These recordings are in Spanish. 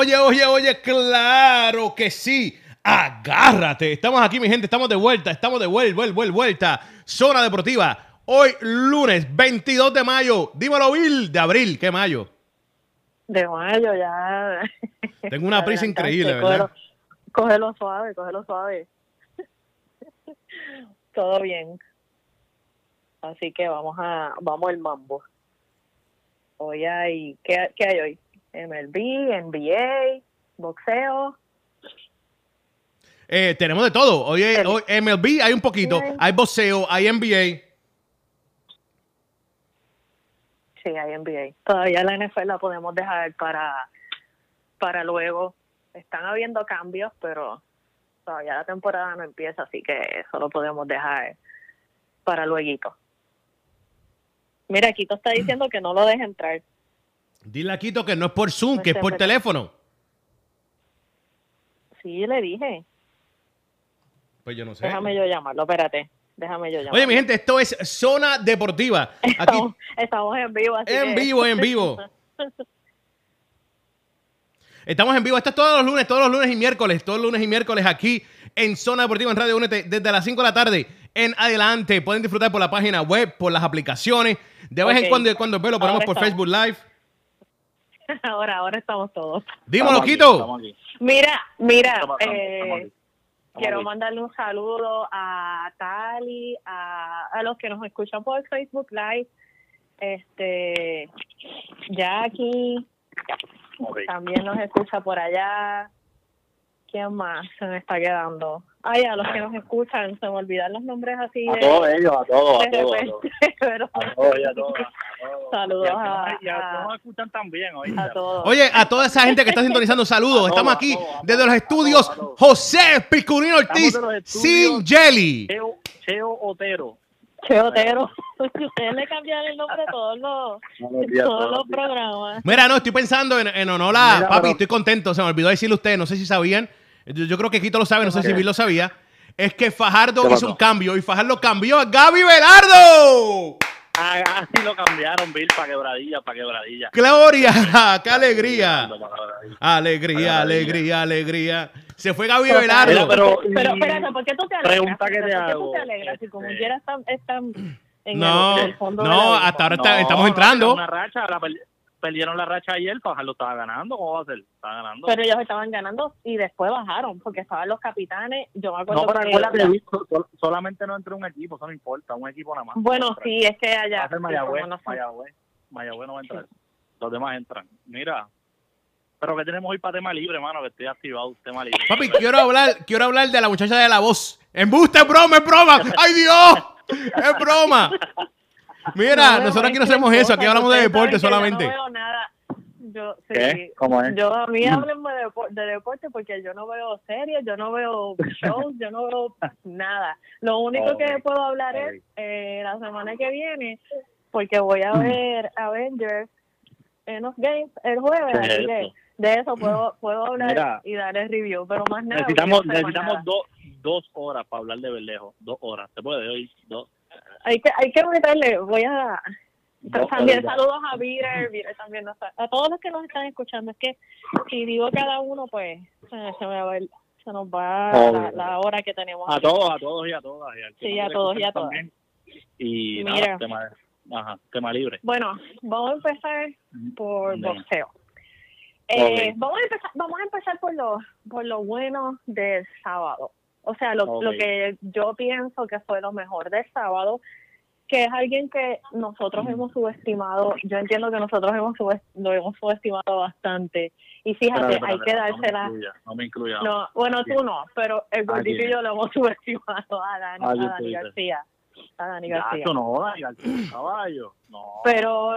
Oye, oye, oye, claro que sí. Agárrate. Estamos aquí, mi gente. Estamos de vuelta. Estamos de vuelta, vuelta, vuelta. Zona Deportiva. Hoy, lunes 22 de mayo. Dímelo, Bill. De abril. ¿Qué mayo? De mayo ya. Tengo una prisa increíble, ¿verdad? Cógelo, suave, cógelo suave. Todo bien. Así que vamos a vamos al mambo. Hoy hay ¿qué, qué hay hoy? MLB, NBA, boxeo. Eh, tenemos de todo. Hoy, hoy MLB hay un poquito, hay boxeo, hay NBA. Sí, hay NBA. Todavía la NFL la podemos dejar para, para luego. Están habiendo cambios, pero todavía la temporada no empieza, así que eso lo podemos dejar para luego. Mira, Quito está diciendo que no lo deje entrar. Dile a Quito que no es por Zoom, que es por teléfono. Sí, le dije. Pues yo no sé. Déjame yo llamarlo, espérate. Déjame yo llamarlo. Oye, mi gente, esto es Zona Deportiva. Aquí... Estamos, en vivo. Así en vivo, en vivo. Estamos en vivo. Esto es todos los lunes, todos los lunes y miércoles. Todos los lunes y miércoles aquí en Zona Deportiva en Radio Únete desde las 5 de la tarde en adelante. Pueden disfrutar por la página web, por las aplicaciones. De vez en cuando, cuando lo ponemos por Facebook Live. Ahora, ahora estamos todos. Dímelo, Quito. Mira, mira, eh, quiero mandarle un saludo a Tali, a, a los que nos escuchan por Facebook Live, este, Jackie, también nos escucha por allá. ¿Quién más se me está quedando? Ay, a los que nos escuchan, se me olvidan los nombres así. A todos ellos, a todos, a todos. a todos y a todos. Saludos a, y a, nos escuchan también, A todos. Oye, a toda esa gente que está sintonizando, saludos. Estamos aquí desde los estudios José Picurino Ortiz, sin Jelly. Cheo, Cheo Otero. Cheo Otero. Ustedes le cambian el nombre a todos los, todos los programas. Mira, no, estoy pensando en, en honor a... papi, estoy contento. Se me olvidó decirle a ustedes, no sé si sabían yo, creo que Quito lo sabe, no sé si Bill lo sabía, es que Fajardo hizo un cambio y Fajardo cambió a Gaby Velardo. Ah, así lo cambiaron, Bill, para quebradilla, para quebradilla. Gloria, qué alegría. Alegría, alegría, alegría. Se fue Gaby Velardo. Pero, pero, espérate, ¿por qué tú te alegras? Pregunta que te hago. tú te alegras? Si como quiera están, están en no, el, fondo no, hasta ahora estamos entrando. Una racha, la, perdieron la racha ayer, lo estaba ganando, ¿cómo va a ser? Estaba ganando. Pero ellos estaban ganando y después bajaron, porque estaban los capitanes, yo me acuerdo No, pero que... solamente no entró un equipo, eso no importa, un equipo nada más. Bueno, sí, es que allá... Va a Mayagüez, no Mayagüez, Mayagüez no va a entrar, los demás entran. Mira, pero que tenemos hoy para tema libre, hermano, que estoy activado, tema libre. Papi, quiero hablar, quiero hablar de la muchacha de la voz. ¡Embuste, es broma, es broma! ¡Ay, Dios! ¡Es broma! Mira, nosotros aquí no hacemos eso, aquí hablamos de deporte solamente. Yo no veo nada. Yo, sí, ¿Cómo es? Yo, a mí háblenme de, de, deporte porque yo no veo series, yo no veo shows, yo no veo nada. Lo único que puedo hablar es eh, la semana que viene, porque voy a ver Avengers en los Games el jueves, así que de eso puedo, puedo hablar y dar el review, pero más nada. Necesitamos, necesitamos dos, dos horas para hablar de Berlejo, dos horas. ¿Se puede hoy? Dos hay que, hay que meterle, voy a... también saludos a Virer, también a todos los que nos están escuchando. Es que si digo cada uno, pues se, me se nos va la, hora que tenemos. A todos, a todos y a todas. sí, a todos y a todas. Y Mira, tema, ajá, tema libre. Bueno, vamos a empezar por boxeo. Eh, vamos a empezar, vamos a empezar por lo, por lo bueno del sábado. O sea, lo, lo que yo pienso que fue lo mejor del sábado, que es alguien que nosotros hemos subestimado, yo entiendo que nosotros hemos lo hemos subestimado bastante. Y fíjate, hay que dársela. No me incluya. No, bueno, tú no, pero el gordito y yo lo hemos subestimado a Dani, a Dani García. A Dani García. no, Dani García, caballo. No. Pero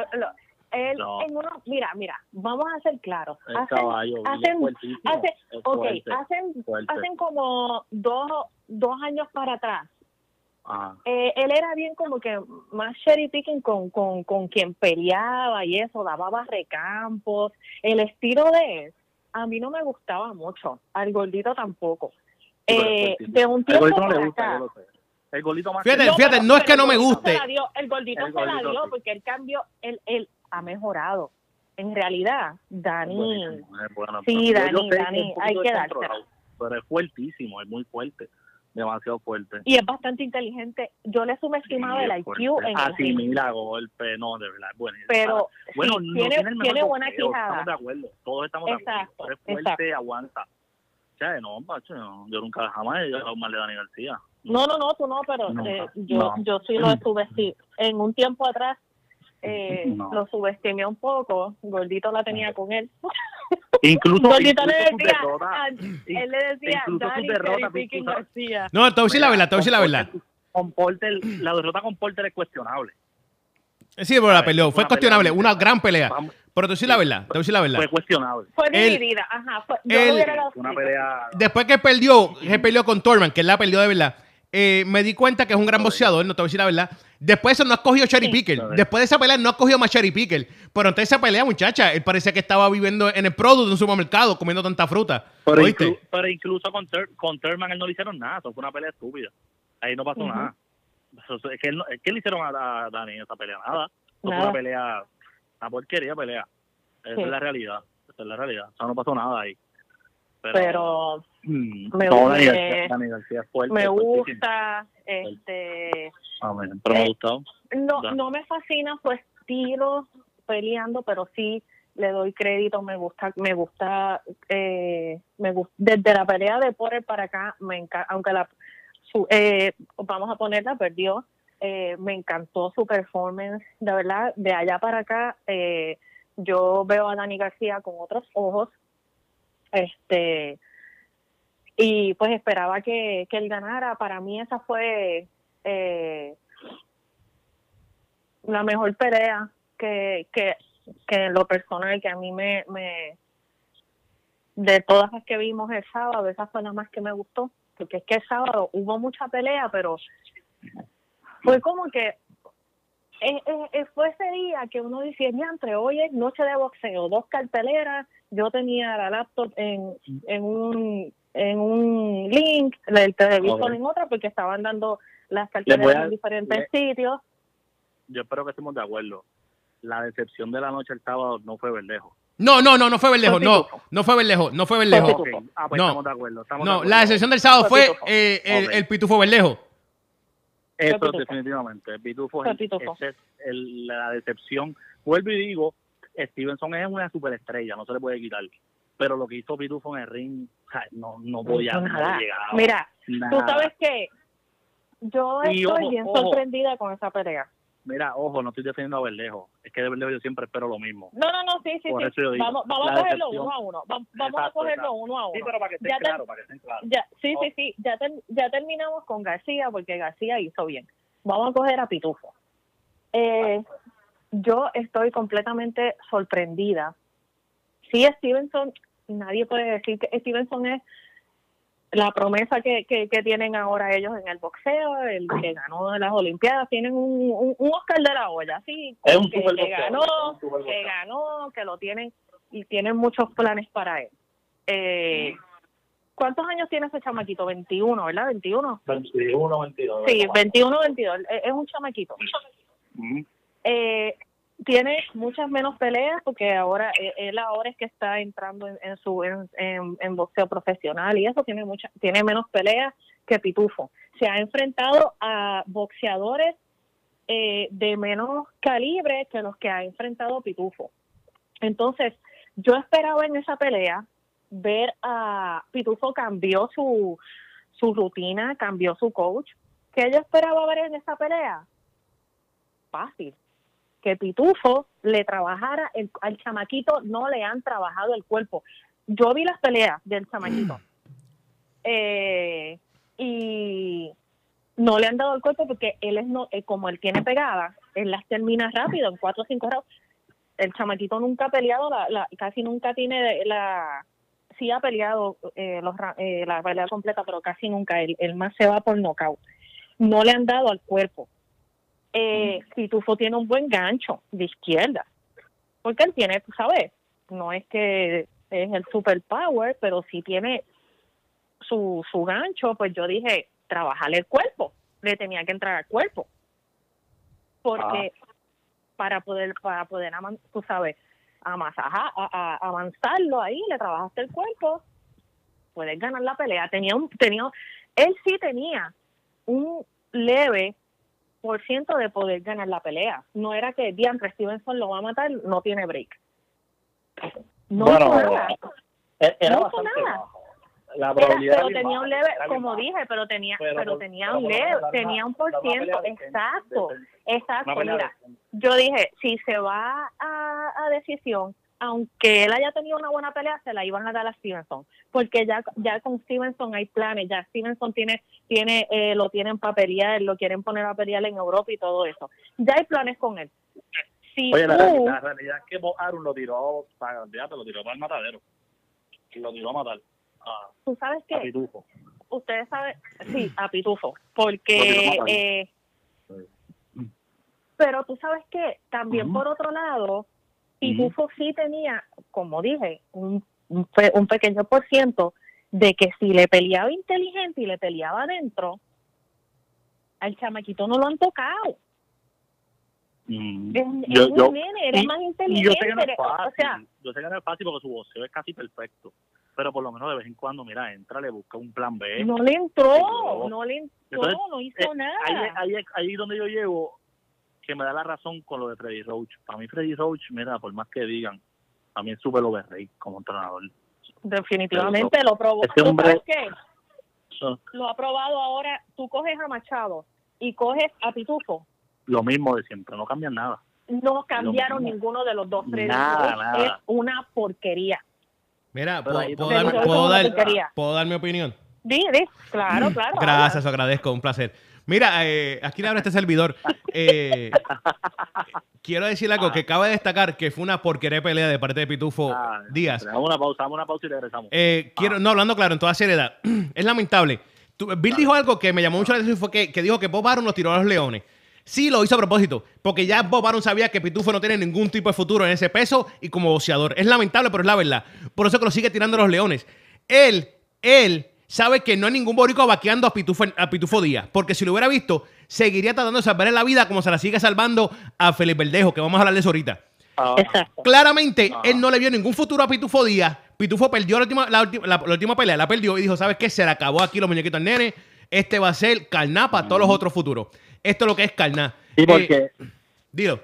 él en uno, mira, mira, vamos a ser claros. hacen, hacen, hacen, hacen, hacen como dos, dos años para atrás. Eh, él era bien como que más cherry picking con, con, con quien peleaba y eso, daba recampos. El estilo de él, a mí no me gustaba mucho, al gordito tampoco. Eh, de un tiempo para acá, el gordito más fíjate, fíjate, no, es que no me guste. el gordito se la dio porque el él, él ha mejorado. en realidad, Dani, sí, Dani, Dani, hay que darse. Pero es fuertísimo, es muy fuerte demasiado fuerte. Y es bastante inteligente. Yo le subestimaba el IQ en Asimila golpe, no, de verdad, bueno. Pero bueno, no tiene, tiene, buena quijada. Estamos de acuerdo, todos estamos de acuerdo. Es fuerte, aguanta. O sea, no, macho, yo nunca jamás he llegado mal de Dani García. No, no, no, tú no, pero eh, yo, yo sí lo subestimé. En un tiempo atrás eh, lo subestimé un poco. Gordito la tenía con él. Incluso, Gordito le decía, él le decía, Dani, García. No, te voy a decir la verdad, te voy a decir la verdad. Con Porter, la derrota con Porter es cuestionable. Sí, pero la peleó. Fue cuestionable, una gran pelea. Pero te voy a decir la verdad, te voy a decir la verdad. Fue cuestionable. Fue dividida, ajá. yo una pelea... Después que perdió, que peleó con Torman, que él la perdió de verdad, eh, me di cuenta que es un gran boxeador, no te voy a decir la verdad. Después de eso no ha cogido cherry picker. Después de esa pelea no ha cogido más cherry picker. Pero entonces esa pelea, muchacha, él parecía que estaba viviendo en el producto de un supermercado comiendo tanta fruta. Pero, incluso con, con Thurman él no le hicieron nada. Eso fue una pelea estúpida. Ahí no pasó nada. es, que ¿Qué le hicieron a, Dani en esa pelea? Nada. No fue una pelea, una porquería pelea. Esa es la realidad. Esa es la realidad. O sea, no pasó nada ahí. Pero, me, gusta, me gusta este ah, pero me eh, gustó no no me fascina su estilo peleando pero sí le doy crédito me gusta me gusta eh, me gusta desde la pelea de Porter para acá me encanta aunque la su, eh, vamos a ponerla perdió eh, me encantó su performance de verdad de allá para acá eh, yo veo a Dani García con otros ojos este y pues esperaba que, que él ganara. Para mí esa fue eh, la mejor pelea que, que, que lo personal que a mí me, me de todas las que vimos el sábado, esa fue la más que me gustó, porque es que el sábado hubo mucha pelea, pero fue como que fue ese día que uno decía, entre hoy es noche de boxeo, dos carteleras, yo tenía la laptop en, en un en un link, el televisor en otra, porque estaban dando las carteleras en diferentes sitios. Yo espero que estemos de acuerdo. La decepción de la noche el sábado no fue Verdejo. No, no, no, no fue Verdejo, no, no fue Verdejo, no fue Verdejo. Ah, pues no, estamos de acuerdo. no, la decepción del sábado fue, eh, el, el Pitufo Verdejo. Eso definitivamente. Pitufo, es, la decepción. Vuelvo y digo, Stevenson es una superestrella, no se le puede quitar. Pero lo que hizo Pitufo en el ring, no, no voy a nada. Mira, tú sabes que yo estoy bien sorprendida con esa pelea. Mira, ojo, no estoy defendiendo a Verdejo. Es que de Verdejo yo siempre espero lo mismo. No, no, no, sí, sí, sí. vamos, vamos a cogerlo uno a uno. Vamos, a cogerlo uno a uno. Sí, pero para que estén claro, para que estén claros. Ya, sí, sí, sí. Ya, ya terminamos con García porque García hizo bien. Vamos a coger a Pitufo. Eh, yo estoy completamente sorprendida. Sí, Stevenson, nadie puede decir que Stevenson es la promesa que, que, tienen ahora ellos en el boxeo, el que ganó de las Olimpiadas, tienen un, un, Oscar de la olla, sí, es un que, ganó, que ganó, que lo tienen y tienen muchos planes para él. Eh, ¿Cuántos años tiene ese chamaquito? 21, ¿verdad? 21. 21, 22. Sí, 21, 22. Es un chamaquito. eh, tiene muchas menos peleas porque ahora eh, él ahora es que está entrando en, su en, en, boxeo profesional y eso tiene mucha, tiene menos peleas que Pitufo. Se ha enfrentado a boxeadores eh, de menos calibre que los que ha enfrentado Pitufo. Entonces, yo esperaba en esa pelea ver a Pitufo cambió su, su rutina, cambió su coach. ¿Qué yo esperaba ver en esa pelea? Fácil que Pitufo le trabajara, el, al chamaquito no le han trabajado el cuerpo. Yo vi las peleas del chamaquito eh, y no le han dado el cuerpo porque él es no, eh, como él tiene pegada, él las termina rápido, en cuatro o cinco rounds. El chamaquito nunca ha peleado, la, casi nunca tiene la, sí ha peleado eh, los, la pelea completa, pero casi nunca, él, él más se va por nocaut. No le han dado al cuerpo eh, Pitufo tiene un buen gancho de izquierda, porque él tiene, tú sabes, no es que es el superpower, pero si tiene su, su gancho, pues yo dije, trabajarle el cuerpo, le tenía que entrar al cuerpo, porque ah. para poder, para poder, tú sabes, a, a, avanzarlo ahí, le trabajaste el cuerpo, puedes ganar la pelea. Tenía un, tenía, él sí tenía un leve ciento de poder ganar la pelea. No era que Diantre Stevenson lo va a matar, no tiene break. No hizo nada. Era no hizo nada. La probabilidad pero tenía un leve, como dije, pero tenía, pero, tenía un leve, tenía un por ciento, exacto, exacto. Mira, yo dije, si se va a, a decisión, aunque él haya tenido una buena pelea, se la iban a dar a Stevenson, porque ya ya con Stevenson hay planes, ya Stevenson tiene tiene eh, lo tienen para pelear, lo quieren poner a pelear en Europa y todo eso. Ya hay planes con él. Si Oye, la, realidad es que Bo lo tiró, para, lo tiró para el matadero. Lo tiró a matar. ¿Tú sabes qué? A Pitufo. Ustedes saben, sí, a Pitufo, porque... Eh, pero tú sabes que también por otro lado, Pitufo sí tenía, como dije, un, un, pequeño por ciento de que si le peleaba inteligente y le peleaba adentro, al chamaquito no lo han tocado. Mm. yo, era más inteligente. Yo sé que no es fácil, o sea, yo sé que no es fácil porque su voceo es casi perfecto pero por lo menos de vez en cuando, mira, entra, le busca un plan B. No le entró, no le entró, no hizo eh, nada. Ahí, ahí, ahí, donde yo llevo, que me da la razón con lo de Freddy Roach. Para mí Freddy Roach, mira, por más que digan, a mí es súper overrated como entrenador. Definitivamente lo probó. Este hombre, qué? Lo ha probado ahora, tú coges a Machado y coges a Pitufo. Lo mismo de siempre, no cambian nada. No cambiaron ninguno de los dos. Freddy nada, es una porquería. Mira, ¿puedo, dar, mi opinión? Sí, claro, claro. Gracias, agradezco, un placer. Mira, eh, aquí le habla este servidor. Eh, quiero decir algo que acaba de destacar que fue una porquería pelea de parte de Pitufo ah, Díaz. Damos una pausa, una pausa y regresamos. Eh, quiero, no, hablando claro, en toda seriedad. es lamentable. Bill dijo algo que me llamó mucho la atención fue que, que dijo que Bob Aaron los tiró a los leones. Sí, lo hizo a propósito, porque ya Bob Aaron sabía que Pitufo no tiene ningún tipo de futuro en ese peso y como boxeador. Es lamentable, pero es la verdad. Por eso que lo sigue tirando los leones. Él, él sabe que no hay ningún boricua vaqueando a Pitufo, a Pitufo Díaz, porque si lo hubiera visto, seguiría tratando de salvar la vida como se la sigue salvando a Felipe Verdejo, que vamos a hablar de eso ahorita. Ah. Claramente, ah. él no le vio ningún futuro a Pitufo Díaz. Pitufo perdió la última, la, última pelea, la perdió y dijo, ¿sabes qué? Se le acabó aquí los muñequitos al nene. Este va a ser carná para todos los otros futuros. Esto es lo que es carnal. Sí, porque. Eh, dilo.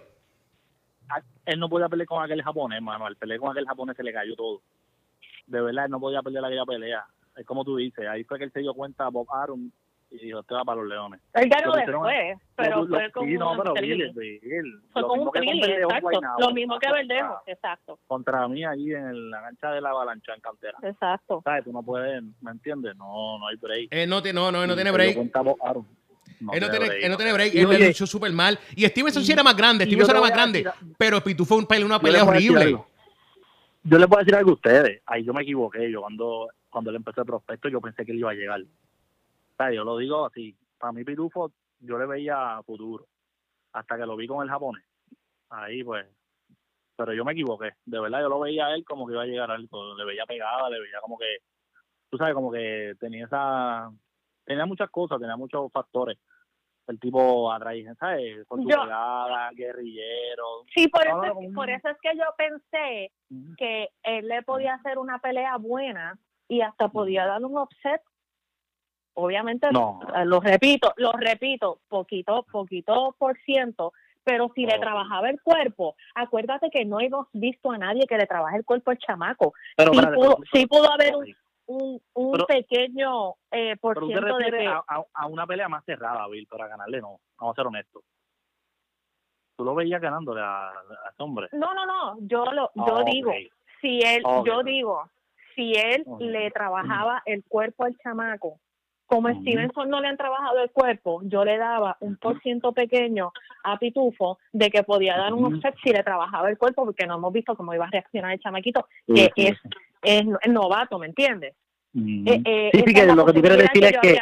Él no podía pelear con aquel japonés, mano. Al pelear con aquel japonés se le cayó todo. De verdad, él no podía pelear aquella pelea. Es como tú dices. Ahí fue que él se dio cuenta a Bob Aaron y dijo, te va para los leones. Él ganó después, pero fue como sí, no, pero Fue como un thriller, exacto. Lo mismo que Verdejo, exacto. Contra mí ahí en la cancha de la avalancha en cantera. Exacto. ¿Sabes? Tú no puedes, ¿me entiendes? No, no hay break. Eh, no, no, no, no tiene break. él, no tiene, él no tiene break, él le luchó súper mal. Y Stevenson sí era más grande, Stevenson era más grande, pero Pitufo fue una pelea horrible. Yo les puedo decir algo a ustedes, ahí yo me equivoqué, yo cuando, cuando él empezó el prospecto yo pensé que él iba a llegar. O sea, yo lo digo así, para mí Pitufo yo le veía futuro, hasta que lo vi con el japonés. Ahí pues, pero yo me equivoqué, de verdad yo lo veía a él como que iba a llegar algo, le veía pegada, le veía como que, tú sabes, como que tenía esa tenía muchas cosas, tenía muchos factores. El tipo atraí, ¿sabes? Con su pegada, guerrillero. Sí, por eso, es, por eso es que yo pensé que él le podía hacer una pelea buena y hasta podía dar un offset. Obviamente, eh, lo repito, lo repito, poquito, poquito por ciento, pero si le trabajaba el cuerpo, acuérdate que no hemos visto a nadie que le trabaje el cuerpo al chamaco. Pero, sí, pudo, sí pudo haber un, un, un pequeño eh, por ciento de a, una pelea más cerrada, Bill, para ganarle no, vamos a ser honestos. ¿Tú lo veías ganándole a, a ese hombre? No, no, no, yo lo yo digo, si él, yo digo, si él le trabajaba el cuerpo al chamaco, como Stevenson no le han trabajado el cuerpo, yo le daba un por ciento pequeño a Pitufo de que podía dar un offset si le trabajaba el cuerpo, porque no hemos visto cómo iba a reaccionar el chamaquito, que es es, novato, ¿me entiendes? Mm. Eh, eh, sí, sí, que lo que tú quieres decir es que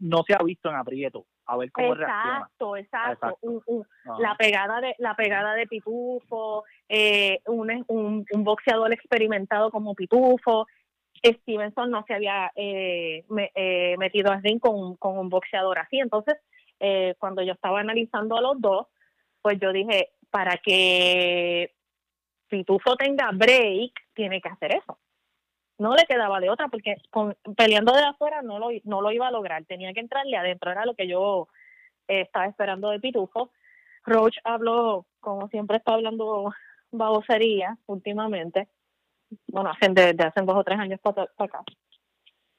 no, se ha visto en aprieto, a ver cómo exacto, reacciona. Exacto, exacto. La pegada de la pegada de Pitufo, eh, un, un, un, boxeador experimentado como Pitufo. Stevenson no se había eh, eh, metido a ring con, con un boxeador así. Entonces, cuando yo estaba analizando a los dos, pues yo dije, para que Pitufo tenga break, tiene que hacer eso. No le quedaba de otra porque con, peleando de afuera no lo, no lo iba a lograr, tenía que entrarle adentro, era lo que yo eh, estaba esperando de Pitufo. Roach habló, como siempre está hablando babosería últimamente, bueno, hacen desde hace dos o tres años para, acá,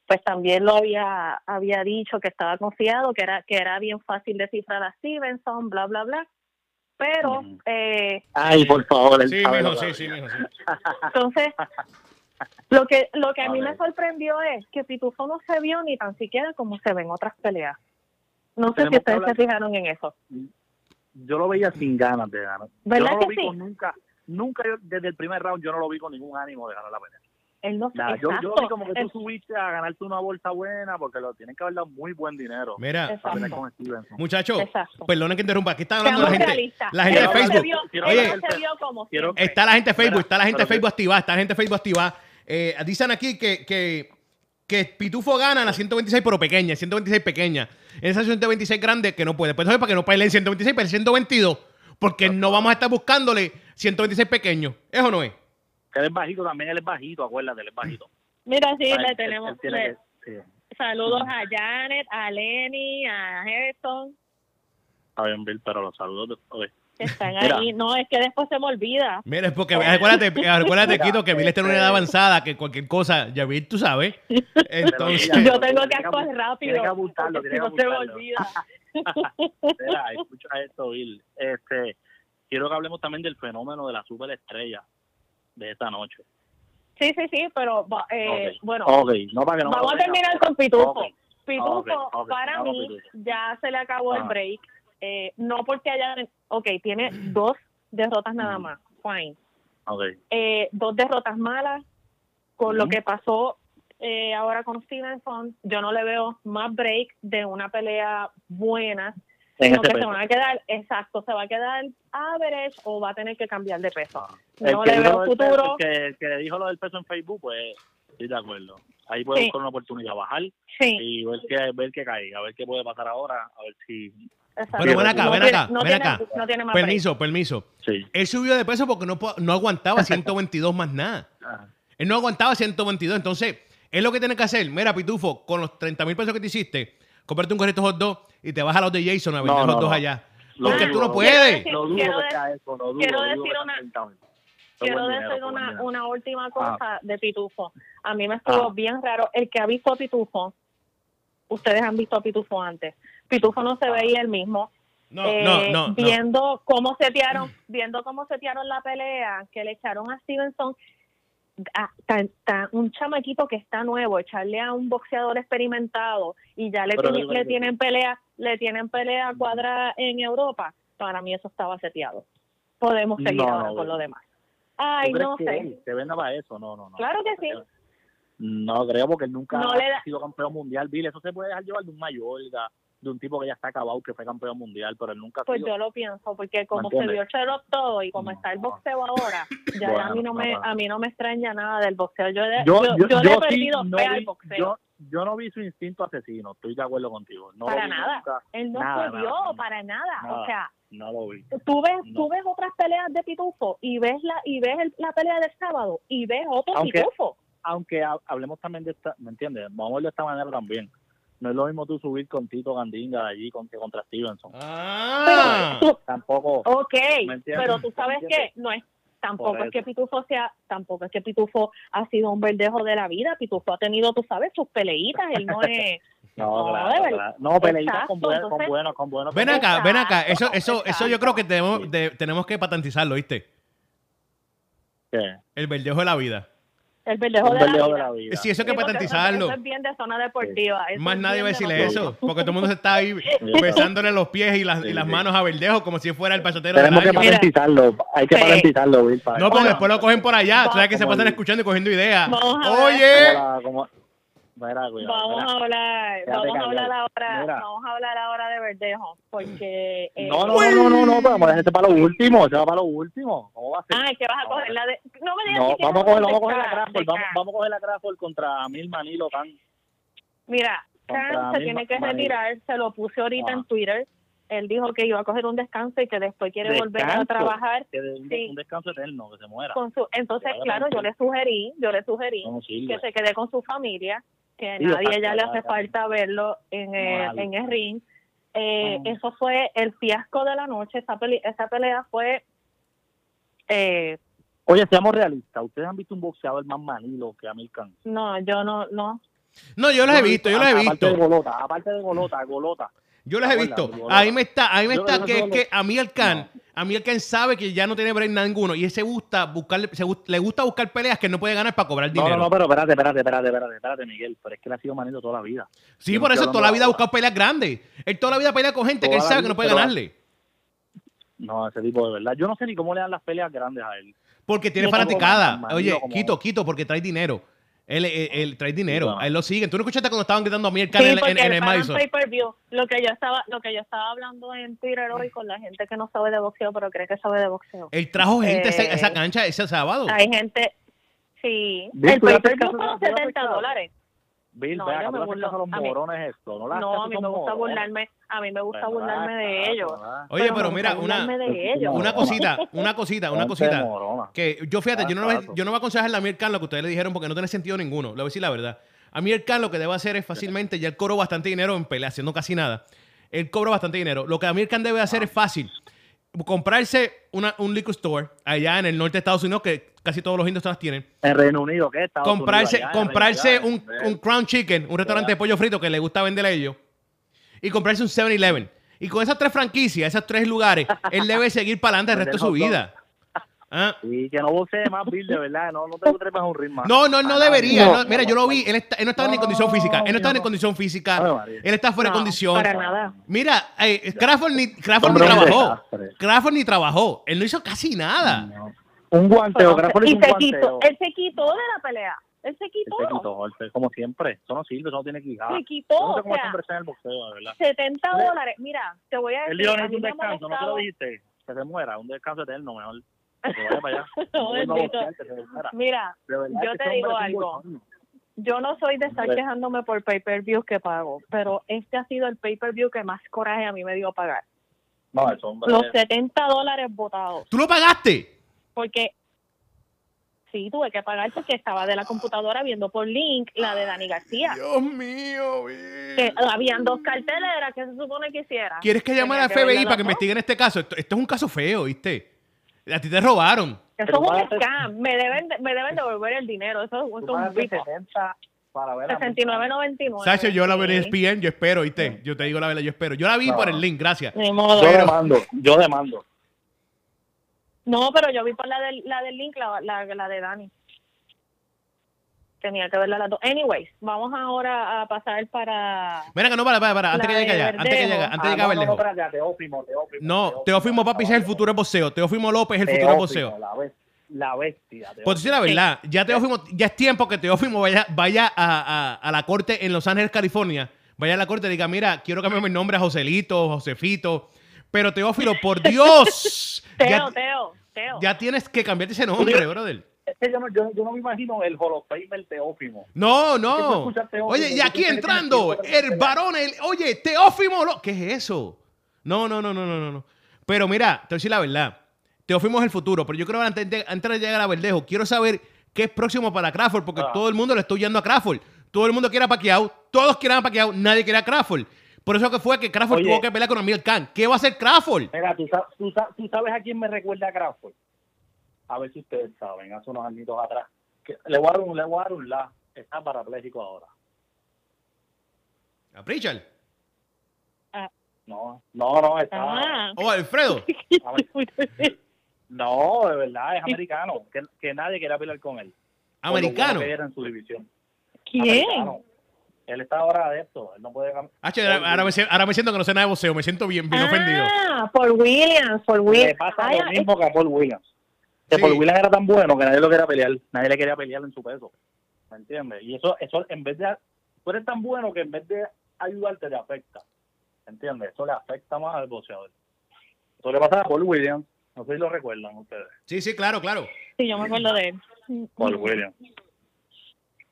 pues también lo había había dicho que estaba confiado, que era que era bien fácil descifrar a Stevenson, bla, bla, bla. Pero... Eh, Ay, por favor. sí, sí, sí, Entonces, lo que, lo que a, mí me sorprendió es que Pitufo no se vio ni tan siquiera como se ven otras peleas. No sé si ustedes se fijaron en eso. Yo lo veía sin ganas de ganar. ¿Verdad yo no lo vi con nunca, nunca desde el primer round yo no lo vi con ningún ánimo de ganar la pelea. Él no, yo, yo vi como que tú subiste a ganarte una bolsa buena porque lo tienen que haber dado muy buen dinero. Mira, muchachos, perdone que interrumpa. Aquí está hablando la gente, la gente de Facebook. Oye, está la gente de Facebook, está la gente de Facebook activada, está la gente de Facebook activada. Eh, dicen aquí que, que, que Pitufo gana en la 126 pero pequeña, 126 pequeña. En esa 126 grande que no puede. Pues para que no peleen 126, pero 122. Porque no vamos a estar buscándole 126 pequeños. ¿Eso no es? él es bajito también, él es bajito, acuérdate, él es bajito. Mira, sí, le tenemos. Saludos a Janet, a Lenny, a Harrison. A ver, Bill, pero los saludos de Están ahí. No, es que después se me olvida. Mira, es porque acuérdate, acuérdate Quito, que Bill está en una edad avanzada, que cualquier cosa, ya Bill, tú sabes. Entonces, yo tengo que actuar rápido. Que que apuntarlo. No se me olvida. Mira, escucha esto, Bill. Este, quiero que hablemos también del fenómeno de la superestrella de esta noche. Sí, sí, sí, pero eh, bueno, no, para que no vamos a terminar con Pitufo. Pitufo, para mí, ya se le acabó el break. Eh, no porque haya, ok, tiene dos derrotas nada más, fine. Eh, dos derrotas malas, con lo que pasó eh, ahora con Stevenson, yo no le veo más break de una pelea buena sino que se van a quedar, exacto, se va a quedar average o va a tener que cambiar de peso. Ah. No le veo futuro. que, que le dijo lo del peso en Facebook, pues estoy de acuerdo. Ahí puede buscar una oportunidad, bajar y ver qué ver qué cae, a ver qué puede pasar ahora, a ver si... Bueno, ven acá, ven acá, ven acá. permiso, permiso. Sí. Él subió de peso porque no, no aguantaba 122 más nada. Él no aguantaba 122, entonces, es lo que tiene que hacer. Mira, Pitufo, con los 30 mil pesos que te hiciste, cómprate un gorrito hot dog y te vas a los de Jason a vender los dos allá. Porque tú no puedes. Quiero decir, una, una, última ah. cosa de Pitufo. A mí me estuvo ah. bien raro. El que ha visto a Pitufo, ustedes han visto a Pitufo antes. Pitufo no se ah. veía el mismo. No, no, eh, no, viendo cómo setearon, viendo cómo setearon la pelea, que le echaron a Stevenson, un chamaquito que está nuevo, echarle a un boxeador experimentado y ya le, le tienen pelea, le tienen pelea cuadra en Europa, para mí eso estaba seteado. Podemos seguir ahora con lo demás. Ay, no sé. se venda para eso, no, no, no. Claro que sí. No creo porque nunca ha sido campeón mundial, Bill. Eso se puede dejar llevar de un mayor, de un tipo que ya está acabado, que fue campeón mundial, pero él nunca Pues yo lo pienso, porque como se vio Cherop todo y como está el boxeo ahora, ya, a mí no me a mí no me extraña nada del boxeo. Yo, yo, yo, le he perdido fe al boxeo. Yo, no vi su instinto asesino, estoy de acuerdo contigo. No para nada, él no se vio, para nada. o sea, no lo vi. Tú ves, tú ves otras peleas de Pitufo y ves la y ves la pelea del sábado y ves otro Pitufo. Aunque hablemos también de esta, ¿me entiendes? Vamos a verlo de esta manera también no es lo mismo tú subir con Tito Gandinga de allí contra, contra Stevenson. Ah. tampoco. Ok, pero tú sabes que no es tampoco es que Pitufo sea, tampoco es que Pitufo ha sido un verdejo de la vida, Pitufo ha tenido, tú sabes, sus peleitas, él no es No, claro, no peleitas con, buenos, con buenos, con buenos. Ven acá, ven acá, eso, eso, eso yo creo que tenemos, tenemos que patentizarlo, ¿viste? ¿Qué? El verdejo de la vida. El verdejo, de, la vida. Sí, eso hay que patentizarlo. Eso es bien de zona deportiva. Más nadie va a decirle eso, porque todo el mundo se está ahí besándole los pies y las, y las manos a verdejo como si fuera el pasotero Tenemos que patentizarlo, hay que patentizarlo, Will. No, porque después lo cogen por allá, tú sabes que se pasan escuchando y cogiendo ideas. Oye. Vamos a hablar, vamos a hablar ahora, vamos a hablar ahora de Verdejo, porque eh, no, no, no, no, no, vamos a dejar para lo último, se va para lo último. ¿Cómo va a ser? Ah, que vas a coger la de no me digas no, vamos a coger, vamos a coger la Crawford, vamos, vamos a coger la Crawford contra Mil Manilo Can. Mira, Can se tiene que retirar, se lo puse ahorita en Twitter. él dijo que iba a coger un descanso y que después quiere volver a trabajar. Un descanso eterno, que se muera. entonces, claro, yo le sugerí, yo le sugerí que se quede con su familia, que nadie ya le hace falta verlo en el, en el ring. Eh, eso fue el fiasco de la noche, esa, esa pelea fue... Eh, Oye, seamos realistas, ¿ustedes han visto un boxeador más manilo que Amir Khan? No, yo no, no. No, yo los he visto, yo los he visto. Aparte de Golota, aparte de Golota, Golota. Yo los he visto. Ahí me está, ahí me está que es que a mí el Khan, a mí el Khan sabe que ya no tiene break ninguno y ese gusta buscar, le gusta buscar peleas que no puede ganar para cobrar dinero. No, no, pero espérate, espérate, espérate, espérate, espérate, Miguel, pero es que él ha sido manito toda la vida. Sí, por eso toda la vida ha buscado peleas grandes. Él toda la vida pelea con gente que él sabe que no puede ganarle. No, ese tipo de verdad. Yo no sé ni cómo le dan las peleas grandes a él. Porque tiene fanaticada. Oye, quito, quito, porque trae dinero. Él, él, trae dinero, él lo sigue. ¿Tú no escuchaste cuando estaban gritando a mí el en, en, el Madison? Lo que yo estaba, lo que yo estaba hablando en Twitter hoy con la gente que no sabe de boxeo, pero cree que sabe de boxeo. Él trajo gente a esa, esa, eh, cancha ese sábado. Hay gente, sí. El pay-per-view fueron 70 dólares. Bill, no, vea, me burlo, los morones esto, no, no a mí me gusta burlarme, a mí me gusta burlarme de ellos. Oye, pero, mira, una, una cosita, una cosita, una cosita, que yo fíjate, yo no, yo no voy a aconsejar a Amir Khan lo que ustedes le dijeron porque no tiene sentido ninguno, le voy a decir la verdad. A mí el Khan lo que debe hacer es fácilmente, ya él cobró bastante dinero en pelea, haciendo casi nada. Él cobró bastante dinero. Lo que Amir Khan debe hacer es fácil comprarse una, un liquor store allá en el norte de Estados Unidos, que casi todos los indios las tienen. En Reino Unido, ¿qué? Estados comprarse comprarse un, un, Crown Chicken, un restaurante de pollo frito que le gusta vender a ellos, y comprarse un 7-Eleven. Y con esas tres franquicias, esos tres lugares, él debe seguir para adelante el resto de su vida. ¿Ah? Y que no boxee más, Bill, de verdad. No, no te más un ritmo. No, no, no debería. mira, yo lo vi. Él, está, él no estaba en condición física. Él no estaba en condición física. él está fuera de condición. Para nada. Mira, eh, Crawford ni, Crawford ni trabajó. Crawford ni trabajó. Él no hizo casi nada. Un guanteo. Crawford y se quitó, él se quitó de la pelea. Él se quitó. Él se quitó, como siempre. Eso no sirve, eso no tiene que ir. Se quitó. No sé cómo o sea, en el boxeo, verdad. 70 dólares. Mira, te voy a decir. Él dio un descanso, no te lo dijiste. Que se muera, un descanso eterno, mejor. Mira, yo te digo algo. Yo no soy de estar quejándome por pay-per-view que pago, pero este ha sido el pay-per-view que más coraje a mí me dio pagar. Los 70 dólares votados. ¿Tú lo pagaste? Porque sí, tuve que pagar porque estaba de la computadora viendo por link la de Dani García. Dios mío, que habían dos carteleras que se supone que hiciera. ¿Quieres que llame a la FBI para que investiguen este caso? Esto, esto, es un caso feo, ¿viste? A ti te robaron. Eso es un scam. Me deben, me deben devolver el dinero. Eso, es un bico. 69.99. Sacho, yo la vi en ESPN, yo espero, ¿viste? Yo te digo la verdad, yo espero. Yo la vi por el link, gracias. Yo demando, yo demando. No, pero yo vi por la del, la del link, la, la, la de Dani tenía que verla las dos. Anyways, vamos ahora a pasar para. Mira que no, para, para, para. Antes que llegue allá. Antes que llegue, antes que llegue a No, no, Teófimo, Teófimo. No, Teófimo Papi es el futuro boxeo. Teófimo López es el futuro boxeo. La, la bestia. Pues decir la verdad, ya Teófimo, ya es tiempo que Teófimo vaya, vaya a, a, a, la corte en Los Ángeles, California. Vaya a la corte y diga, mira, quiero cambiarme mi nombre a Joselito, Josefito. Pero Teófilo, por Dios. Teo, ya, Teo, Teo. Ya tienes que cambiarte ese nombre, brother yo, yo, no me imagino el Hall del Teófimo. No, no. oye, y aquí entrando, el varón, el, oye, Teófimo, ¿qué es eso? No, no, no, no, no, no. Pero mira, te voy a decir la verdad. Teófimo es el futuro, pero yo creo que antes de, antes de llegar a Verdejo, quiero saber qué es próximo para Crawford, porque ah. todo el mundo le está huyendo a Crawford. Todo el mundo quiere a Pacquiao, todos quieren a Pacquiao, nadie quiere a Crawford. Por eso que fue que Crawford tuvo que pelear con Amir Khan. ¿Qué va a hacer Crawford? Mira, ¿tú, tú, tú sabes a quién me recuerda a Crawford a ver si ustedes saben, hace unos añitos atrás. Que le voy a dar un, le voy a dar un la, está parapléjico ahora. ¿A Pritchard? Ah. No, no, no, está. Ah. ¿O Alfredo? no, de verdad, es americano. Que, que nadie quiera pelear con él. ¿Americano? Que era en su división. ¿Quién? Él está ahora de esto, él no puede ahora, me, ahora me siento que no sé nada de boxeo, me siento bien, bien ofendido. Ah, por Williams, por Williams. Le pasa lo mismo que a Paul Williams. Que Paul Williams era tan bueno que nadie lo quería pelear, nadie le quería pelear en su peso. ¿Me entiendes? Y eso, eso en vez de. Tú eres tan bueno que en vez de ayudarte, te afecta. ¿Me entiendes? Eso le afecta más al boxeador. Eso le pasa a Paul Williams. No sé si lo recuerdan ustedes. Sí, sí, claro, claro. Sí, yo me acuerdo de él. Paul Williams.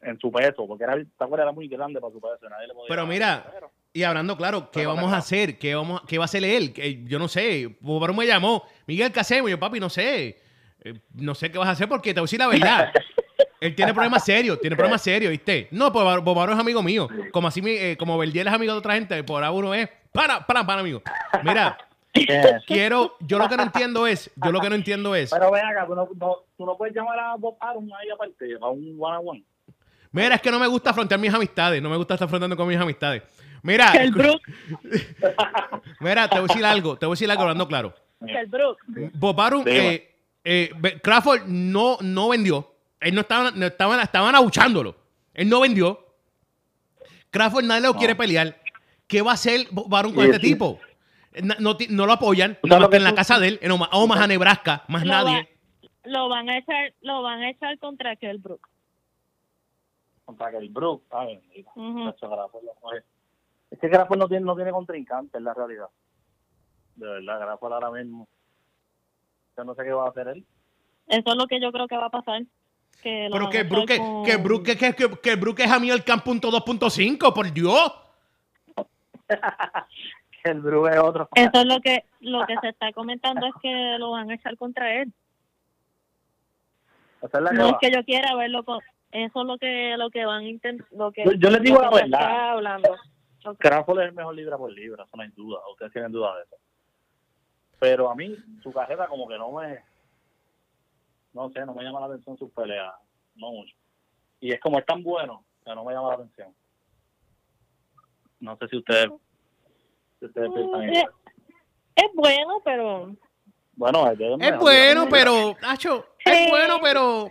En su peso, porque era, era muy grande para su peso. Nadie le podía Pero mira, Y hablando claro, ¿qué vamos a hacer? ¿Qué, vamos, ¿Qué va a hacer él? yo no sé. Bob me llamó. Miguel, ¿qué hacemos? Yo, papi, no sé. Eh, no sé qué vas a hacer porque te voy a decir la verdad. Él tiene problemas serios, tiene problemas serios, ¿viste? No, pues Bobaro es amigo mío. Como así, eh, como Verdiel es amigo de otra gente, por ahora uno es para, para, para, amigo. Mira, quiero, yo lo que no entiendo es, yo lo que no entiendo es. Pero ven acá, tú no, tú no puedes llamar a Bob Arum ahí aparte, a un one on one. Mira, es que no me gusta afrontar mis amistades, no me gusta estar afrontando con mis amistades. Mira, el Brook. Mira, te voy a decir algo, te voy a decir algo hablando claro. El Brook. Bob eh, eh, Crawford no, no vendió. Él no estaba, no estaban, estaban abuchándolo. Él no vendió. Crawford nadie lo quiere pelear. ¿Qué va a hacer Baron con este tipo? No, no, lo apoyan, no que en la casa de él, en Omaha, Nebraska, más nadie. lo van a echar, lo van a echar contra Kell Brook. Contra Kell Brook, ay, Es que Crawford no tiene, no tiene contrincante en la realidad. De verdad, Crawford ahora mismo. Yo no sé qué va a hacer él. Eso es lo que yo creo que va a pasar. Pero que Brook, que, Brook, que, que, que Brook es a mí el campo 2.5, por Dios. el Brook es otro. Eso es lo que lo que se está comentando es que lo van a echar contra él. no es que yo quiera verlo con eso es lo que lo que van a intentar lo que yo, les digo la verdad. hablando. Crawford es el mejor libra por libra eso no hay duda ustedes tienen duda de eso. Pero a mí su carrera como que no me no sé, no me llama la atención sus peleas, no mucho. Y es como es tan bueno que no me llama la atención. No sé si ustedes, si ustedes piensan es, es bueno, pero... Bueno, es, es bueno, pero, Nacho, es bueno, pero...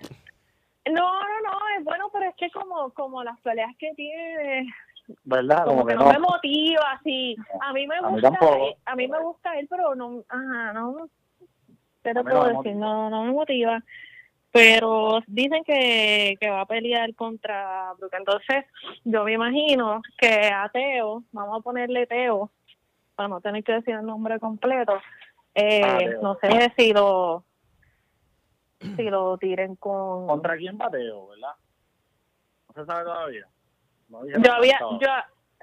No, no, no, es bueno, pero es que como, como las peleas que tiene, ¿verdad? Como, que, no, me motiva, así. A mí me gusta, a mí, me gusta él, pero no, ajá, no, pero puedo decir? No, no me motiva. Pero dicen que, que va a pelear contra Brooke. Entonces, yo me imagino que a Teo, vamos a ponerle Teo, para no tener que decir el nombre completo, eh, ah, no sé si lo, si lo tiren con... ¿Contra quién va Teo, verdad? No se sabe todavía. yo había, yo,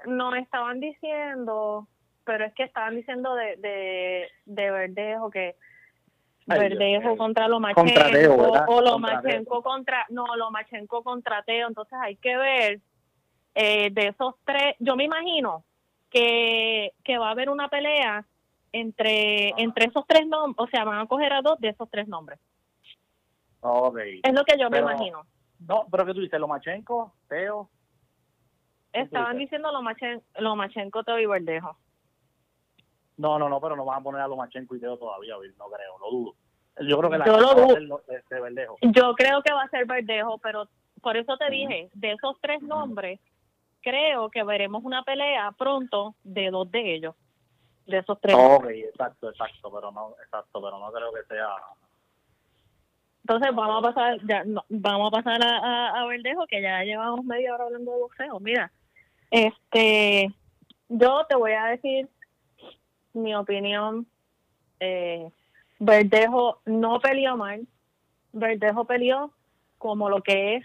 no estaban diciendo, pero es que estaban diciendo de, de, de Verdejo que Verdejo contra Lomachenko o Lomachenko contra, no, Lomachenko contra Teo, entonces hay que ver eh, de esos tres, yo me imagino que, que va a haber una pelea entre entre esos tres nombres, o sea, van a coger a dos de esos tres nombres. Es lo que yo me imagino. No, pero que tú dices, Lomachenko, Teo. Estaban diciendo Lomachenko, Lomachenko, Teo y Verdejo. No, no, no, pero no van a poner a Lomachenko y Teo todavía, no creo, lo dudo. Yo creo que la va a ser este Verdejo. Yo creo que va a ser Verdejo, pero por eso te dije, de esos tres nombres, creo que veremos una pelea pronto de dos de ellos, de esos tres. Ok, exacto, exacto, pero no, exacto, pero no creo que sea. Entonces vamos a pasar, ya, vamos a pasar a, a, Verdejo, que ya llevamos media hora hablando de boxeo. Mira, este, yo te voy a decir mi opinión, eh, Verdejo no peleó mal. Verdejo peleó como lo que es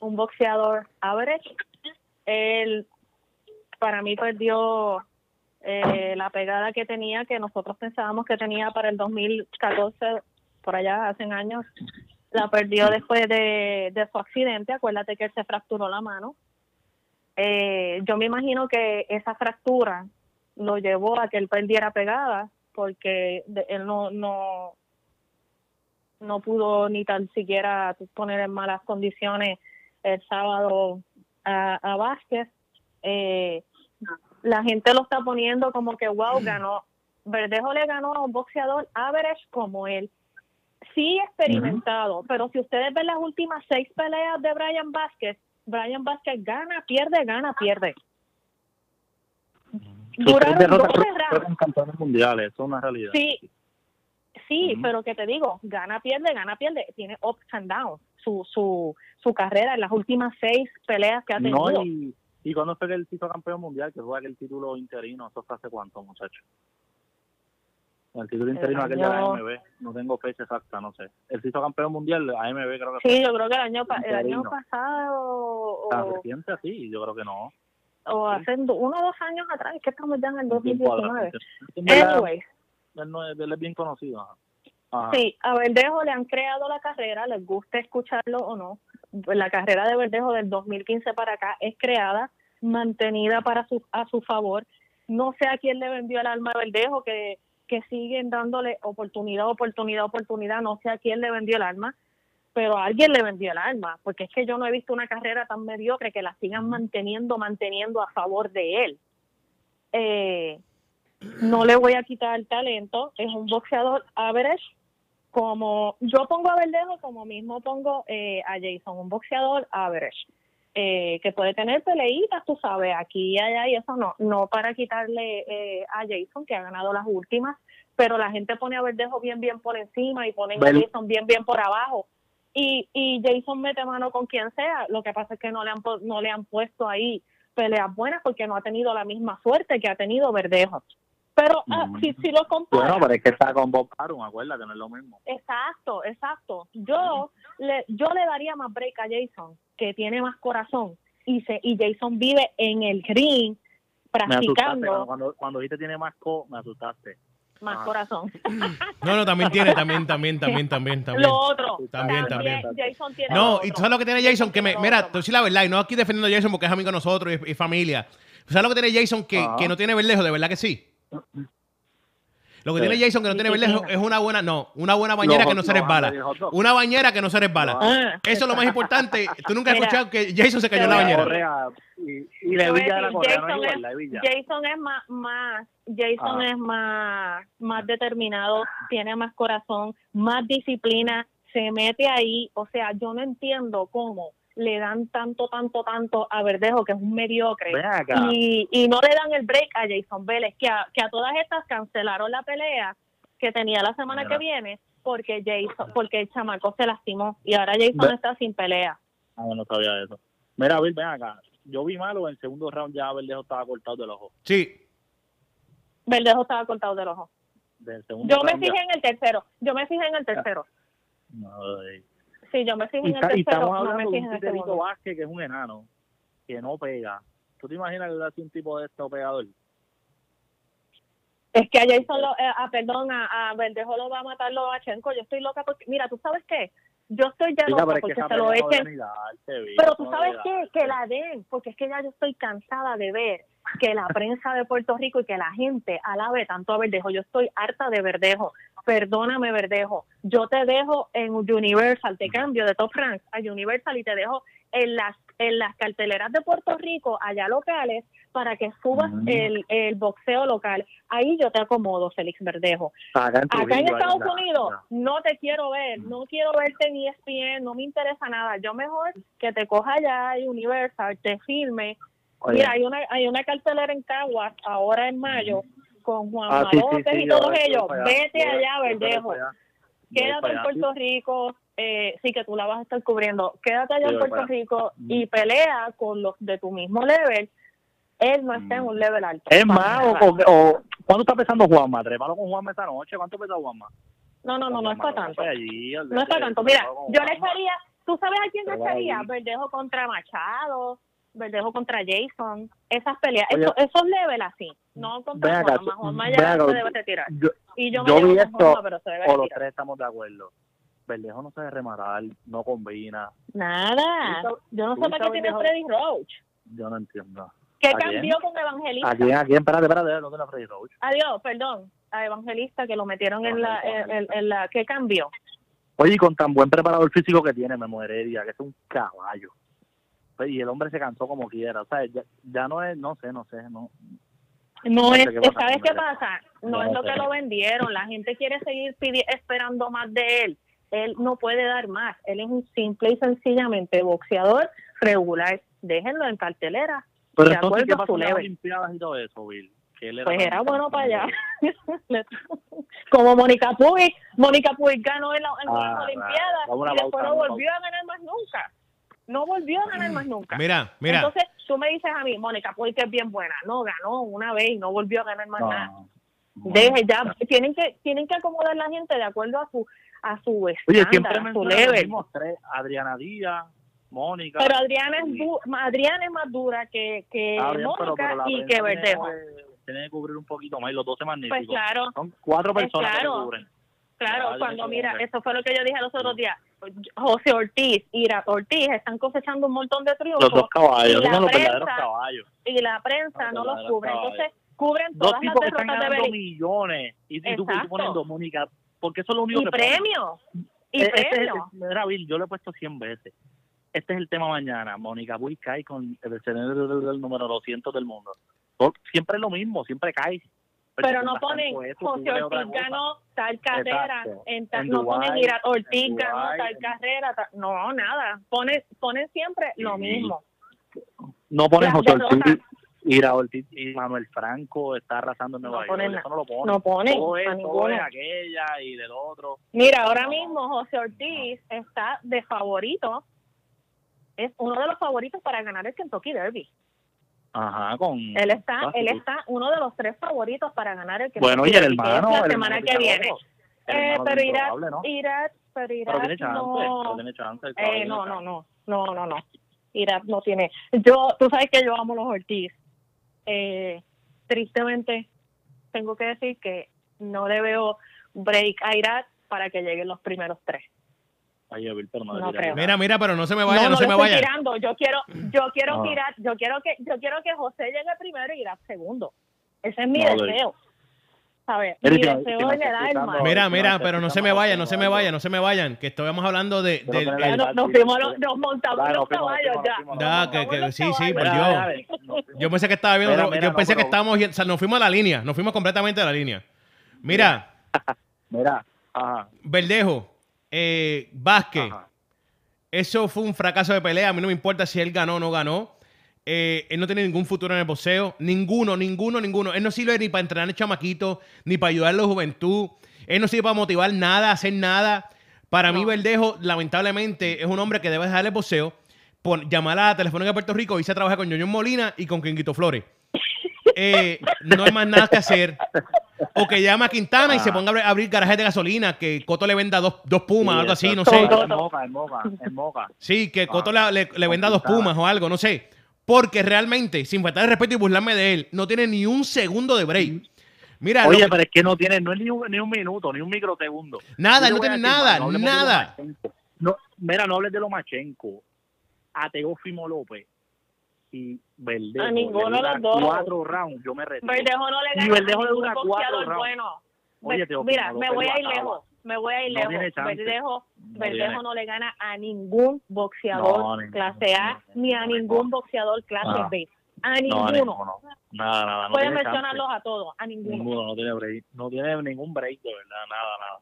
un boxeador average. Él, para mí, perdió eh, la pegada que tenía, que nosotros pensábamos que tenía para el 2014, por allá, hace años. La perdió después de, de su accidente. Acuérdate que él se fracturó la mano. Eh, yo me imagino que esa fractura lo llevó a que él perdiera pegada porque él no, no, no pudo ni tan siquiera poner en malas condiciones el sábado a, a Vázquez. Eh, la gente lo está poniendo como que, wow, ganó. Verdejo le ganó a un boxeador average como él. Sí experimentado, pero si ustedes ven las últimas seis peleas de Brian Vázquez, Brian Vázquez gana, pierde, gana, pierde. Duraron 12 rounds. campeones mundiales, eso es una realidad. Sí, sí, pero que te digo, gana, pierde, gana, pierde, tiene ups and downs su, su, su carrera en las últimas seis peleas que ha tenido. No, y, y cuando fue que él hizo campeón mundial, que fue aquel título interino, eso fue hace cuánto, muchacho. El título interino aquel de la AMB, no tengo fecha exacta, no sé. Él hizo campeón mundial, AMB creo que Sí, yo creo que el año, el año pasado. O... reciente así, yo creo que no. o hace uno o dos años atrás, es que estamos ya en el 2019. Anyway. Él, es bien conocido. Sí, a Verdejo le han creado la carrera, les gusta escucharlo o no. La carrera de Verdejo del 2015 para acá es creada, mantenida para su, a su favor. No sé a quién le vendió el alma a Verdejo, que, que siguen dándole oportunidad, oportunidad, oportunidad. No sé a quién le vendió el alma, pero a alguien le vendió el alma, porque es que yo no he visto una carrera tan mediocre que la sigan manteniendo, manteniendo a favor de él. Eh, no le voy a quitar el talento, es un boxeador average, como yo pongo a Verdejo como mismo pongo eh, a Jason, un boxeador average, eh, que puede tener peleitas, tú sabes, aquí y allá y eso no, no para quitarle eh, a Jason, que ha ganado las últimas, pero la gente pone a Verdejo bien, bien por encima y pone a Jason bien, bien por abajo. Y, y Jason mete mano con quien sea, lo que pasa es que no le han, no le han puesto ahí peleas buenas porque no ha tenido la misma suerte que ha tenido Verdejo. Pero ah, si, si lo comparas... Bueno, pero es que está con Bob Arum, acuérdate, no es lo mismo. Exacto, exacto. Yo, le, yo le daría más break a Jason, que tiene más corazón, y, se, y Jason vive en el ring practicando. Cuando, cuando dijiste tiene más co, me asustaste. Más corazón. No, no, también tiene, también, también, también, también, también. Lo otro. También, también. Jason tiene no, y tú sabes lo que tiene Jason, que me, mira, tú sí la verdad, y no aquí defendiendo a Jason porque es amigo de nosotros y, familia. ¿Sabes lo que tiene Jason que, que no tiene verdejo? De verdad que sí. Lo que tiene Jason que no tiene verdejo es una buena, no, una buena bañera que no se resbala. Una bañera que no se resbala. Ah. Eso es lo más importante. Tú nunca has escuchado que Jason se cayó en la bañera. Y, la Villa la Jason, es, Jason es más, más Jason es más, más determinado, tiene más corazón, más disciplina, se mete ahí. O sea, yo no entiendo cómo le dan tanto, tanto, tanto a Verdejo, que es un mediocre, y, y no le dan el break a Jason Vélez, que a, que a todas estas cancelaron la pelea que tenía la semana que viene porque Jason, porque el chamaco se lastimó y ahora Jason está sin pelea. Ah, no sabía eso. Mira, Bill, ven acá. Yo vi malo en el segundo round ya Verdejo estaba cortado del ojo. Sí. Verdejo estaba cortado del ojo. yo me fijé en el tercero. Yo me fijé en el tercero. No, Sí, yo me fijo en el tercero, estamos hablando no de un Vázquez que es un enano, que no pega. ¿Tú te imaginas que hace un tipo de esto pegador? Es que allá hizo, lo, eh, ah, perdón, a, a Verdejo lo va a matar Lobachenko. Yo estoy loca porque, mira, ¿tú sabes qué? Yo estoy ya loca porque se lo echen. pero tú sabes qué, que la den, porque es que ya yo estoy cansada de ver que la prensa de Puerto Rico y que la gente alabe tanto a Verdejo. Yo estoy harta de Verdejo. Perdóname, Verdejo. Yo te dejo en Universal, te cambio de Top Rank a Universal y te dejo en las en las carteleras de Puerto Rico, allá locales, para que subas el, el boxeo local. Ahí yo te acomodo, Félix Verdejo. Acá en Estados Unidos no te quiero ver, no quiero verte en ESPN, no me interesa nada. Yo mejor que te coja allá y Universal, te Mira, hay una, hay una cartelera en Caguas ahora en mayo con Juan ah, y todos ellos. Vete allá, Verdejo. Quédate en Puerto Rico, eh, sí que tú la vas a estar cubriendo. Quédate allá en Puerto Rico y pelea con los de tu mismo level. Él no está en un level alto. Es más, o, ¿cuánto está pesando Juanma? Trépalo con Juanma esta noche. ¿Cuánto pesa Juanma? No, no, no, no está tanto. no está tanto. Mira, yo le echaría, ¿tú sabes a quién le echaría? Verdejo contra Machado Verdejo contra Jason, esas peleas, esos level así, no contra Juanma, Juanma ya se debe retirar. Yo, y yo, me vi esto, pero se debe o los tres estamos de acuerdo. Verdejo no se debe rematar, no combina. Nada, yo no sé para qué tiene Freddy Roach. Yo no entiendo. ¿Qué cambió con Evangelista? ¿A quién? ¿A quién? Espérate, espérate, no tiene Freddy Roach. Adiós, perdón, a Evangelista que lo metieron en la, en, en, la... ¿Qué cambió? Oye, y con tan buen preparador físico que tiene, me Heredia, que es un caballo. Y el hombre se cansó como quiera, o sea, ya, no es, no sé, no sé, no. No, es, ¿sabes qué pasa? No, es lo que lo vendieron, la gente quiere seguir esperando más de él, él no puede dar más, él es un simple y sencillamente boxeador regular, déjenlo en cartelera. Pero entonces, ¿qué pasó las Olimpiadas y todo eso, Bill? pues era bueno para allá. Como Mónica Puig, Mónica Puig ganó en, la, en ah, Olimpiadas y después no volvió a ganar más nunca no volvió a ganar más nunca. Mira, mira. Entonces tú me dices a mí, Mónica, pues que es bien buena. No, ganó una vez y no volvió a ganar más nada. Deje ya, tienen que tienen que acomodar la gente de acuerdo a su a su estándar, Oye, siempre a su level. Tres, Adriana Díaz, Mónica. Pero Adriana es, Adriana es más dura que, que Mónica y que Verdejo. Tiene que cubrir un poquito más y los dos se pues magníficos. Pues claro. Son cuatro personas que cubren. Claro, cuando mira, eso fue lo que yo dije los otros días. José Ortiz y Ortiz están cosechando un montón de triunfos. Los dos caballos, y la los prensa, caballos. Y la prensa no los cubre. Entonces, cubren todas las derrotas de millones. Y, y tú, poniendo, Mónica, porque eso es lo único y que premio. Y e-, este premio. yo lo he puesto 100 veces. Este es el tema mañana. Mónica Buy cae con el del número 200 del mundo. Siempre es lo mismo, siempre cae. Pero, no ponen José Ortiz ganó tal carrera, en no ponen Ira Ortiz ganó tal carrera, no, nada. Ponen, ponen siempre lo mismo. No ponen José Ortiz Ira Ortiz y Manuel Franco está arrasando en Nueva York. Eso no lo ponen. No ponen. Todo es, todo es aquella y del otro. Mira, ahora mismo José Ortiz está de favorito. Es uno de los favoritos para ganar el Kentucky Derby. Ajá, con. Él está, él está uno de los tres favoritos para ganar el Kentucky Bueno, y el hermano. la semana que viene. Eh, pero Irat, ¿no? Pero tiene chance, no, tiene chance, eh, no, no, no, no, no, no. Irat no tiene. Yo, tú sabes que yo amo los Ortiz eh, tristemente tengo que decir que no le veo break a Irak para que lleguen los primeros tres. Mira, mira, pero no se me vaya, no, se me vaya. Tirando. Yo quiero, yo quiero tirar, yo quiero que, yo quiero que José llegue primero y Irak segundo. Ese es mi deseo. Mira, mira, pero no se me vayan, no se me vayan, no se me vayan, que estamos hablando de... nos, fuimos, nos montamos los caballos ya. que, sí, sí, por Dios. Yo pensé que estaba viendo, yo pensé que estábamos, o sea, nos fuimos a la línea, nos fuimos completamente a la línea. Mira. Mira, ajá. Verdejo, eh, Vázquez, eso fue un fracaso de pelea, a mí no me importa si él ganó o no ganó. Eh, él no tiene ningún futuro en el boxeo. Ninguno, ninguno, ninguno. Él no sirve ni para entrenar el chamaquito, ni para ayudar a la juventud. Él no sirve para motivar nada, hacer nada. Para mí, Verdejo, lamentablemente, es un hombre que debe dejar el boxeo, por, llamar a la Telefónica de Puerto Rico, y se trabaja con Ñoño Molina y con Quinquito Flores. Eh, no hay más nada que hacer. O que llame a Quintana y se ah. ponga a abrir garajes de gasolina, que Coto le venda dos, dos pumas, algo así, no sé. Sí, que Coto le, le venda dos pumas o algo, no sé. Porque realmente, sin faltar el respeto y burlarme de él, no tiene ni un segundo de break. Mira, Oye, pero es que no tiene, no es ni un, ni un minuto, ni un microsegundo. Nada, no tiene nada, nada. No, mira, no hables de Lomachenko, a Teófimo López y Verdejo. A ninguno de los dos. Cuatro rounds, yo me retiro. Verdejo no le gana. Y Verdejo le dura cuatro rounds. Bueno. Oye, mira, me voy a ir lejos me voy a ir lejos. Verdejo, Verdejo no le gana a ningún boxeador clase A ni a ningún boxeador clase B. A ninguno. Nada, nada. Pueden mencionarlos a todos, a ninguno. Ninguno, no tiene break. No tiene ningún break, de verdad, nada, nada.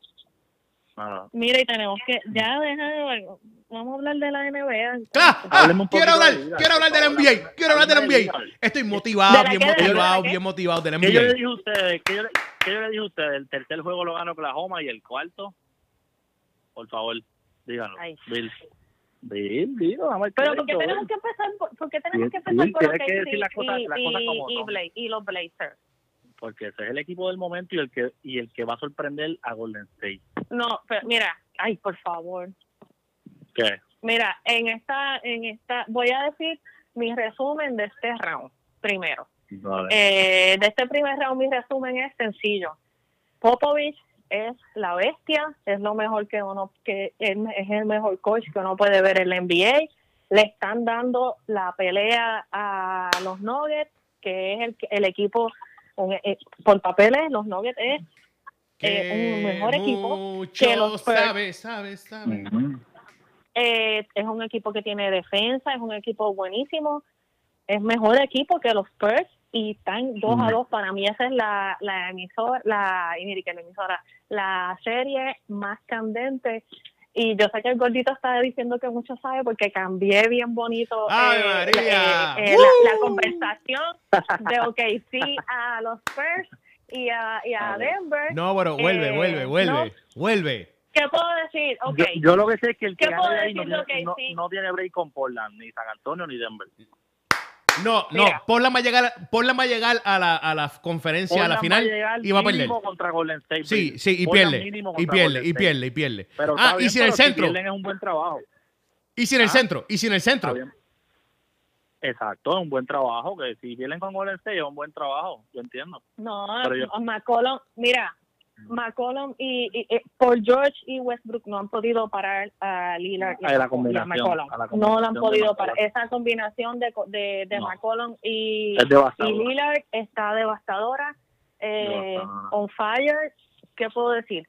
Nada. Mira, y tenemos que, ya deja de, vamos a hablar de la NBA. Ah, ah, quiero hablar, quiero hablar de la NBA, quiero hablar de la NBA. Estoy motivado, bien motivado, bien motivado de la NBA. ¿Qué yo le dije a ustedes? ¿Qué yo, ¿Qué yo le dije a ustedes? El tercer juego lo gana Oklahoma y el cuarto, por favor, díganos. Bill. Bill, Bill, vamos Pero porque tenemos que empezar, porque tenemos que empezar por los que decir las cosas, y, como y, y los Blazers porque ese es el equipo del momento y el que y el que va a sorprender a Golden State. No, pero mira, ay, por favor. ¿Qué? Mira, en esta en esta voy a decir mi resumen de este round primero. Eh, de este primer round mi resumen es sencillo. Popovich es la bestia, es lo mejor que uno que es, el mejor coach que uno puede ver en la NBA. Le están dando la pelea a los Nuggets, que es el, el equipo eh, por papeles los Nuggets es eh, un mejor equipo que los Sabe, sabe, sabe. Eh, es un equipo que tiene defensa, es un equipo buenísimo, es mejor equipo que los Spurs y están dos a dos. Para mí esa es la, la emisora, la, la emisora, la serie más candente y yo sé que el gordito está diciendo que mucho sabe porque cambié bien bonito eh, eh, eh, la, conversación de OKC a los Spurs y a, y a Denver. No, bueno, vuelve, vuelve, vuelve, vuelve. ¿Qué puedo decir? Okay. Yo, lo que sé es que el que ahí no, no tiene break con Portland, ni San Antonio, ni Denver. No, no, Portland va a llegar, Portland va a llegar a la, a la conferencia, a la final y va a perder. contra Golden State. Sí, sí, y pierde, y pierde, y pierde, y pierde. Pero ah, y si en el centro. es un buen trabajo. Y sin el ah. centro, y sin el centro. Exacto, un buen trabajo, que si vienen con Golden State es un buen trabajo, yo entiendo. No, McCollum, mira, McCollum y, por George y Westbrook no han podido parar a Lillard y, a, McCollum. no lo han podido parar. Esa combinación de, de, de McCollum y, y, Lillard está devastadora. Eh, on fire, ¿qué puedo decir?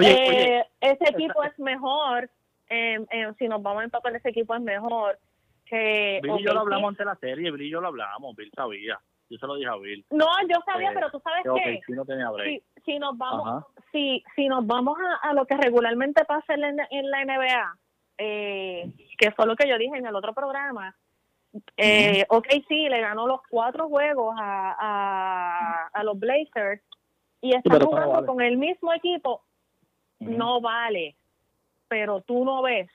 Eh, ese equipo es mejor, eh, si nos vamos a empapar, ese equipo es mejor que... Bill y yo lo hablamos ante la serie, Bill y yo lo hablamos, Bill sabía. Yo se lo dije a Bill. No, yo sabía, pero tú sabes que... Si, no tenía break. si, nos vamos, si, si nos vamos a, lo que regularmente pasa en la, en la NBA, que fue lo que yo dije en el otro programa, eh, ok, sí, le ganó los cuatro juegos a, a, los Blazers y está jugando con el mismo equipo. No vale, pero tú no ves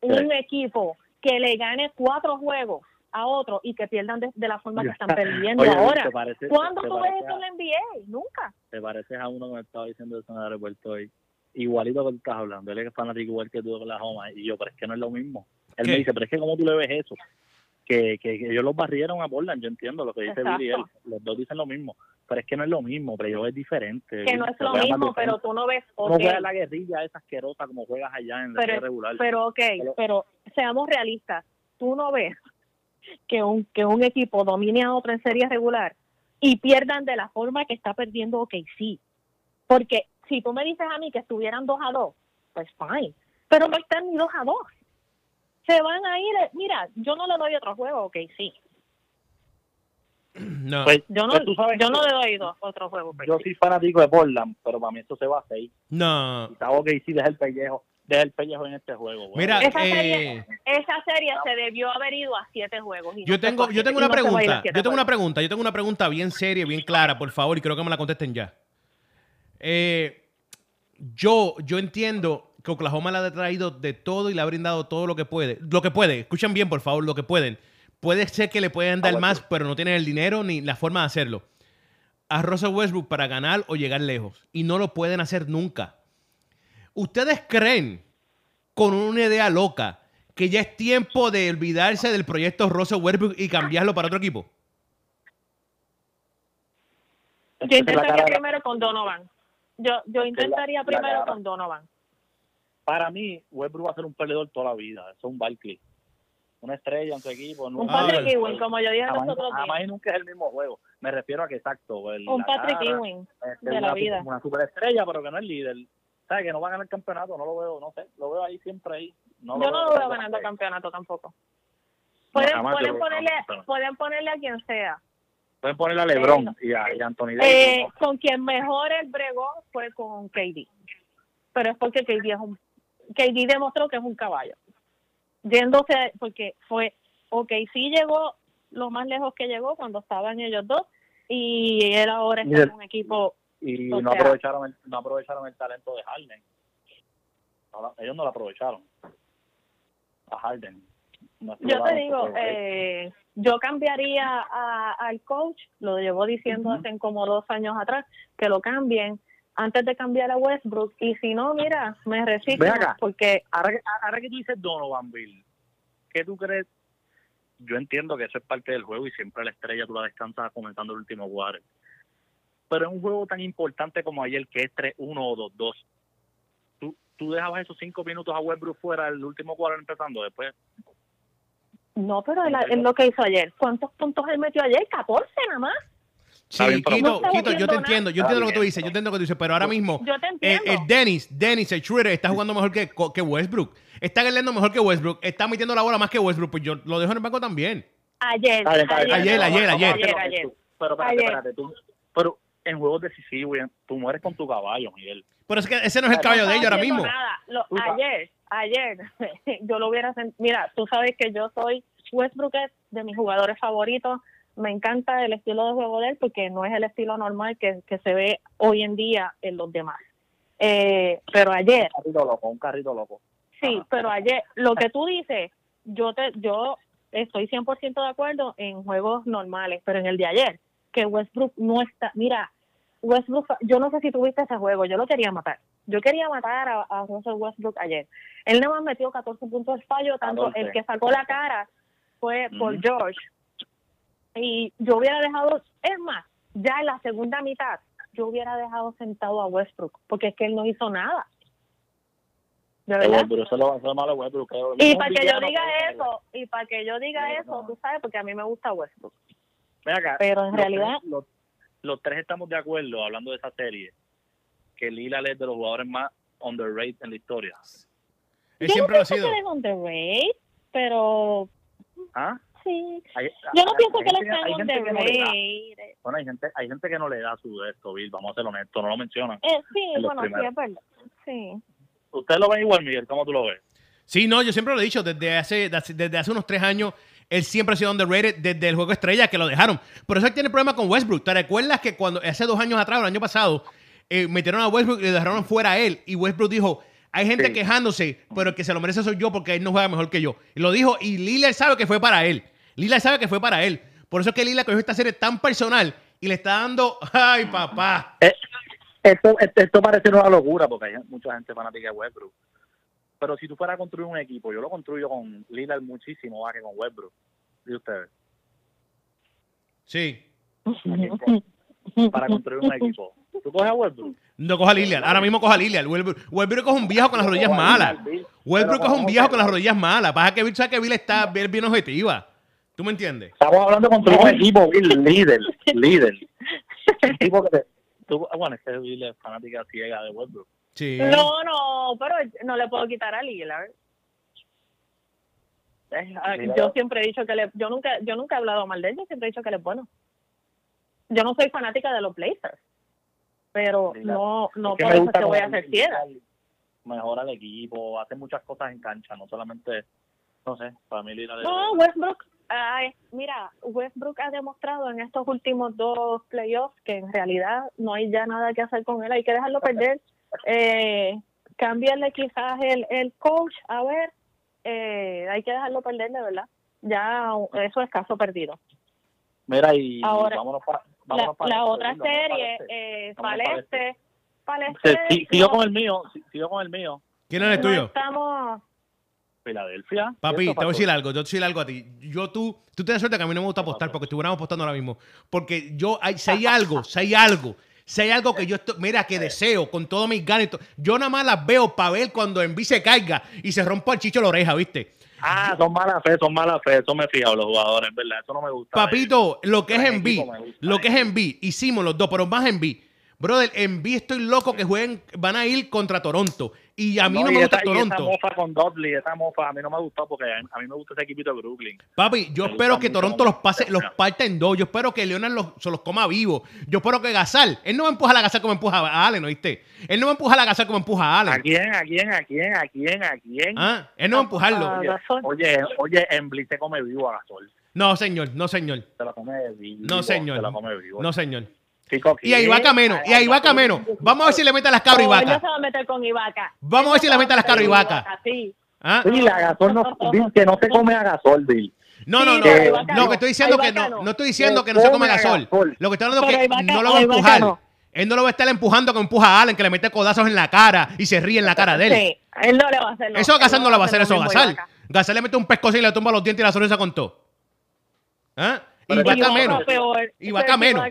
un equipo que le gane cuatro juegos a otro y que pierdan de, la forma que están perdiendo ahora. ¿Cuándo tú ves eso en la NBA? Nunca. Te pareces a uno que me estaba diciendo eso en el aeropuerto hoy. Igualito que tú estás hablando. Él es fanático igual que tú de la Homa. Y yo, pero es que no es lo mismo. Él me dice, pero es que como tú le ves eso, que, que, ellos los barrieron a Portland, yo entiendo lo que dice Billy él, los dos dicen lo mismo, pero es que no es lo mismo, pero yo es diferente. Que no es lo mismo, pero tú no ves... Okay. No juegas la guerrilla esa asquerosa como juegas allá en pero, la regular. Pero ok, pero, seamos realistas, tú no ves que un, que un equipo domine a otro en serie regular y pierdan de la forma que está perdiendo OK, sí. Porque si tú me dices a mí que estuvieran 2 a 2, pues fine, pero no están ni 2 a 2 se van a ir. Mira, yo no le doy otro juego, ok, sí. No. Pues, yo no, pues, yo no le doy otro juego. Yo soy fanático de Portland, pero para mí esto se va a seis. No. Y ok, sí, deja el pellejo. Deja el pellejo en este juego. Mira, esa, serie, eh, esa serie se debió haber ido a siete juegos. yo tengo, yo tengo una pregunta. Yo tengo una pregunta. Yo tengo una pregunta bien seria, bien clara, por favor, y creo que me la contesten ya. Eh, yo, yo entiendo que Oklahoma le ha traído de todo y le ha brindado todo lo que puede. Lo que puede, escuchen bien, por favor, lo que pueden. Puede ser que le puedan dar más, pero no tienen el dinero ni la forma de hacerlo. A Russell Westbrook para ganar o llegar lejos. Y no lo pueden hacer nunca. ¿Ustedes creen, con una idea loca, que ya es tiempo de olvidarse del proyecto Russell Westbrook y cambiarlo para otro equipo? Yo intentaría primero con Donovan. Yo, yo intentaría primero con Donovan para mí, Westbrook va a ser un perdedor toda la vida. Eso es un Barkley. Una estrella en su equipo. Un Patrick Ewing, como yo dije jamás, nosotros Jamás nunca es el mismo juego. Me refiero a que, exacto. El, un Patrick Ewing este, de la vida. Una superestrella, pero que no es líder. ¿Sabes? Que no va a ganar el campeonato. No lo veo, no sé. Lo veo ahí siempre ahí. yo no lo veo ganando el campeonato tampoco. Pueden, pueden, ponerle, pueden ponerle a quien sea. Pueden ponerle a LeBron y, a, Anthony Davis. Eh, con quien mejor el bregó fue con KD. Pero es porque KD es un KD demostró que es un caballo. Yéndose, porque fue, ok, sí llegó lo más lejos que llegó cuando estaban ellos dos y él ahora está en un equipo. Y no aprovecharon, el, no aprovecharon el talento de Harden. ellos no lo aprovecharon. A Harden. yo te digo, eh, yo cambiaría al coach, lo llevo diciendo hace como dos años atrás, que lo cambien antes de cambiar a Westbrook. Y si no, mira, me resisto. Porque ahora, ahora que tú dices Donovan Bill, ¿qué tú crees? Yo entiendo que eso es parte del juego y siempre la estrella tú la descansas comentando el último quarter. Pero en un juego tan importante como ayer, que es 3-1 o 2-2, ¿tú, ¿tú dejabas esos cinco minutos a Westbrook fuera el último quarter empezando después? No, pero es lo que hizo ayer. ¿Cuántos puntos él metió ayer? 14 nada más. Sí, Quito, Quito, yo te entiendo, yo entiendo lo que tú dices, yo entiendo lo que tú dices, pero ahora mismo el, el, Dennis, Dennis, el Schroeder está jugando mejor que, que Westbrook, está ganando mejor que Westbrook, está metiendo la bola más que Westbrook, pues yo lo dejo en el banco también. Ayer, ayer, ayer, ayer, ayer. Pero espérate, espérate, tú, pero en juegos decisivos tú mueres con tu caballo, Miguel. Pero es que ese no es el caballo de ellos ahora mismo. ayer, ayer, yo lo hubiera sentido, mira, tú sabes que yo soy Westbrook es de mis jugadores favoritos, me encanta el estilo de juego de él porque no es el estilo normal que, se ve hoy en día en los demás. Eh, pero ayer... Un carrito loco, un carrito loco. Sí, pero ayer, lo que tú dices, yo te yo estoy 100% de acuerdo en juegos normales, pero en el de ayer, que Westbrook no está... Mira, Westbrook, yo no sé si tuviste ese juego, yo lo quería matar. Yo quería matar a, a Russell Westbrook ayer. Él nada más metió 14 puntos de fallo, tanto el que sacó la cara fue por George. Y yo hubiera dejado, es más, ya en la segunda mitad, yo hubiera dejado sentado a Westbrook, porque es que él no hizo nada. ¿De verdad? Pero eso lo va a hacer malo Westbrook. Y para que yo diga eso, y para que yo diga eso, tú sabes, porque a mí me gusta Westbrook. Pero en realidad... los, tres estamos de acuerdo, hablando de esa serie, que Lila es de los jugadores más underrated en la historia. Él siempre lo ha sido. Que underrated, pero... ¿Ah? Sí. yo no pienso que él está en underrated. bueno, hay gente, hay gente que no le da su esto, Bill, vamos a ser honestos, no lo mencionan. Eh, sí, bueno, sí, es verdad. Sí. ¿Usted lo ve igual, Miguel? ¿Cómo tú lo ves? Sí, no, yo siempre lo he dicho, desde hace, desde hace unos tres años, él siempre ha sido underrated desde el juego estrella que lo dejaron. Por eso él tiene problema con Westbrook. ¿Te recuerdas que cuando hace dos años atrás, el año pasado, eh, metieron a Westbrook y le dejaron fuera a él? Y Westbrook dijo, hay gente quejándose, pero el que se lo merece soy yo porque él no juega mejor que yo. Y lo dijo y Lillard sabe que fue para él. Lillard sabe que fue para él. Por eso es que Lillard cogió esta serie tan personal y le está dando, ay papá. Eh, esto, esto, parece una locura porque hay mucha gente fanática de Westbrook. Pero si tú fueras a construir un equipo, yo lo construyo con Lillard muchísimo más que con Westbrook. ¿Y ustedes? Sí. Para construir un equipo. ¿Tú coges a Westbrook? No coja a Lillard. Ahora mismo coja a Lillard. Westbrook, coge un viejo con las rodillas malas. Westbrook coge un viejo con las rodillas malas. Pasa que Bill sabe que Bill está bien, bien objetiva. ¿Tú me entiendes? Estamos hablando de construir un equipo, Bill. Líder. Líder. tipo que Ah, bueno, es que Bill es fanática ciega de Westbrook. Sí. No, no, pero no le puedo quitar a Lillard. Ah, yo siempre he dicho que le, yo nunca yo nunca he hablado mal de él, siempre he dicho que él es bueno. Yo no soy fanática de los Blazers, pero no no por eso que voy a hacer ciega. Mejora el equipo, hace muchas cosas en cancha, no solamente, no sé, para mí Lillard No, Westbrook, Ay, mira, Westbrook ha demostrado en estos últimos dos playoffs que en realidad no hay ya nada que hacer con él, hay que dejarlo perder. Eh, cambiarle quizás el, el coach, a ver, eh, hay que dejarlo perder de verdad. Ya eso es caso perdido. Mira, y Ahora, vámonos para, la, otra serie, eh, Paleste. Paleste, sigo con el mío, sigo con el mío. ¿Quién es el tuyo? Estamos Filadelfia. Papi, te voy a decir algo, yo te voy a decir algo a ti. Yo, tú, tú tienes suerte que a mí no me gusta apostar porque estuviéramos apostando ahora mismo. Porque yo, hay, si hay algo, si hay algo, si hay algo que yo, estoy, mira, que deseo con todos mis ganas, yo nada más las veo para ver cuando Envy se caiga y se rompa el chicho la oreja, ¿viste? Ah, son malas fe, son malas fe, eso me he los jugadores, ¿verdad? Eso no me gusta. Papito, lo que es Envy, lo que es Envy, hicimos los dos, pero más Envy. Brother, Envy estoy loco que jueguen, van a ir contra Toronto. Y a mí no, me gusta Toronto. esa mofa con Dudley, esa mofa a mí no me gustado porque a mí me gusta ese equipito de Brooklyn. Papi, yo espero que Toronto los pase, los parte en dos. Yo espero que Leonard los, se los coma vivos. Yo espero que Gasal, él no va a empujar a Gasal como empuja a Allen, ¿oíste? Él no va a empujar a Gasal como empuja a Allen. ¿A quién? ¿A quién? ¿A quién? ¿A quién? ¿A quién? Ah, él no va a empujarlo. Oye, oye, Embly se come vivo a Gasol. No, señor, no, señor. Se lo come vivo. No, señor. Se lo come vivo. No, señor. Y a Ibaka menos, y a Ibaka menos. Vamos a ver si le mete las cabras a Ibaka. se va a meter con Ibaka. Vamos a ver si le mete las cabras a Ibaka. Sí. ¿Ah? Sí, la Gasol no, que no se come a Gasol, Bill. No, no, no. no, que estoy diciendo que no. No estoy diciendo que no se come a Gasol. Lo que estoy hablando es que no lo va a empujar. Él no lo va a estar empujando como empuja a Allen, que le mete codazos en la cara y se ríe en la cara de él. Sí, él no le va a hacer. Eso a Gasol no le va a hacer eso a Gasol. Gasol le mete un pesco y le tumba los dientes y la sonrisa con todo. ¿Ah? Y Ibaka menos. Ibaka menos.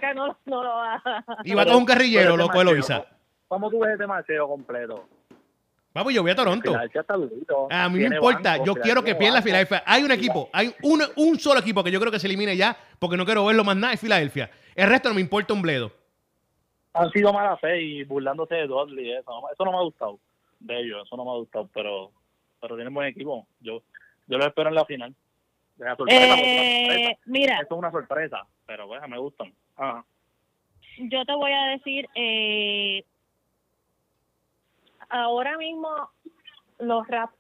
Ibaka es un guerrillero, loco, Eloisa. ¿Cómo tú ves este completo? Vamos, yo voy a Toronto. A mí me importa. yo quiero que pierda Filadelfia. Hay un equipo, hay un, un solo equipo que yo creo que se elimine ya, porque no quiero verlo más nada, es Filadelfia. El resto no me importa un bledo. Han sido mala fe y burlándose de Dudley. Eso, eso no me ha gustado de ellos. Eso no me ha gustado, pero, pero tienen buen equipo. Yo, yo lo espero en la final. Eh, mira. Esto es una sorpresa, pero bueno, me gustan. Yo te voy a decir, eh, ahora mismo los rap,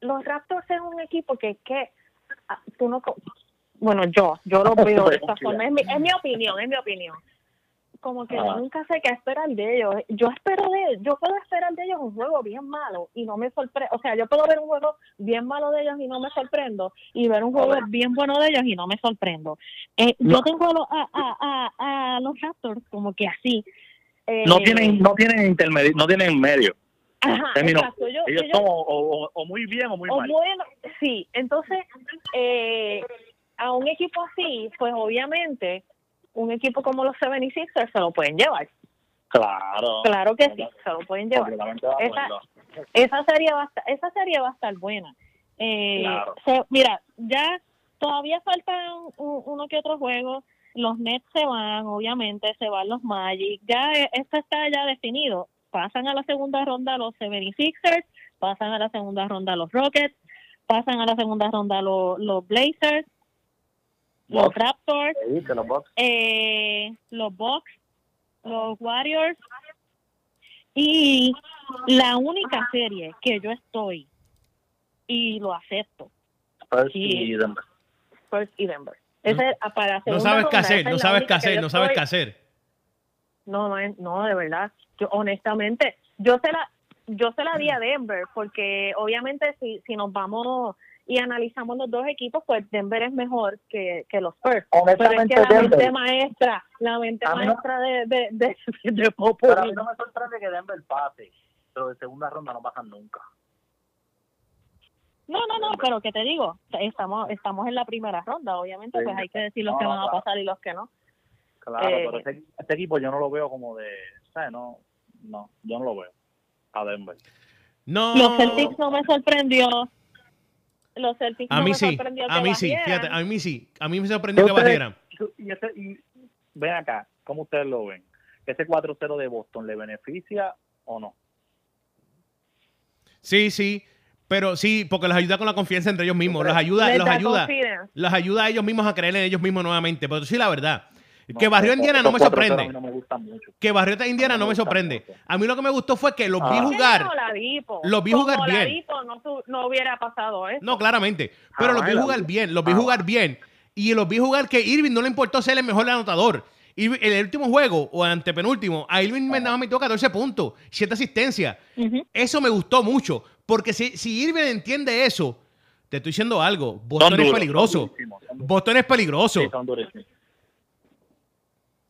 los Raptors es un equipo que, que ah, tú no, bueno, yo, yo lo veo de esta forma, es mi, es mi opinión, es mi opinión como que nunca sé qué esperar de ellos. Yo espero de yo puedo esperar de ellos un juego bien malo y no me sorprendo. O sea, yo puedo ver un juego bien malo de ellos y no me sorprendo y ver un juego bien bueno de ellos y no me sorprendo. Eh, Yo tengo a, a, a, a, los Raptors como que así. no tienen no tienen intermedio, no tienen medio. Ajá, ellos, son o, muy bien o muy mal. sí, entonces eh, a un equipo así, pues obviamente un equipo como los 76ers se lo pueden llevar. Claro. Claro que sí, se lo pueden llevar. Esa, esa, serie va a esa serie va a estar buena. Eh, mira, ya todavía faltan uno que otro juego. Los Nets se van, obviamente, se van los Magic. Ya e, esto está ya definido. Pasan a la segunda ronda los 76ers, pasan a la segunda ronda los Rockets, pasan a la segunda ronda los, los Blazers, los Raptors, eh, los Bucks, los Warriors y la única serie que yo estoy y lo acepto. First y Denver. First y Denver. Ese, para no sabes qué hacer, no sabes qué hacer, no sabes qué hacer. No, no, no, de verdad. Yo honestamente, yo se la yo se la di a Denver porque obviamente si si nos vamos y analizamos los dos equipos, pues Denver es mejor que, que los Spurs. Pero es que la mente maestra, la mente maestra de, de, de, de Popo. Pero a mí no me sorprende que Denver pase, pero de segunda ronda no pasan nunca. No, no, no, pero que te digo, estamos estamos en la primera ronda, obviamente, pues hay que decir los que van a pasar y los que no. Claro, pero este, este, equipo yo no lo veo como de, ¿sabes? No, no, yo no lo veo a Denver. No. Los Celtics no me sorprendió los Celtics a mí sí, a mí sí, fíjate, a mí sí, a mí me sorprendió que barrieran. Y, y ven acá, ¿cómo ustedes lo ven? ¿Ese 4-0 de Boston le beneficia o no? Sí, sí, pero sí, porque los ayuda con la confianza entre ellos mismos, los ayuda, los ayuda, los ayuda a ellos mismos a creer en ellos mismos nuevamente, pero sí la verdad que barrió Indiana no me sorprende. Que barrió Indiana no me sorprende. A mí lo que me gustó fue que los vi ah. jugar. Los vi jugar bien. No, hubiera pasado eso. No, claramente. Pero los vi ah, jugar bien. Los vi ah. jugar bien. Y los vi jugar que Irving no le importó ser el mejor anotador. Y en el último juego, o antepenúltimo, a Irving me metió 14 puntos, 7 asistencias. Eso me gustó mucho. Porque si, si Irving entiende eso, te estoy diciendo algo. Boston es peligroso. Boston es peligroso.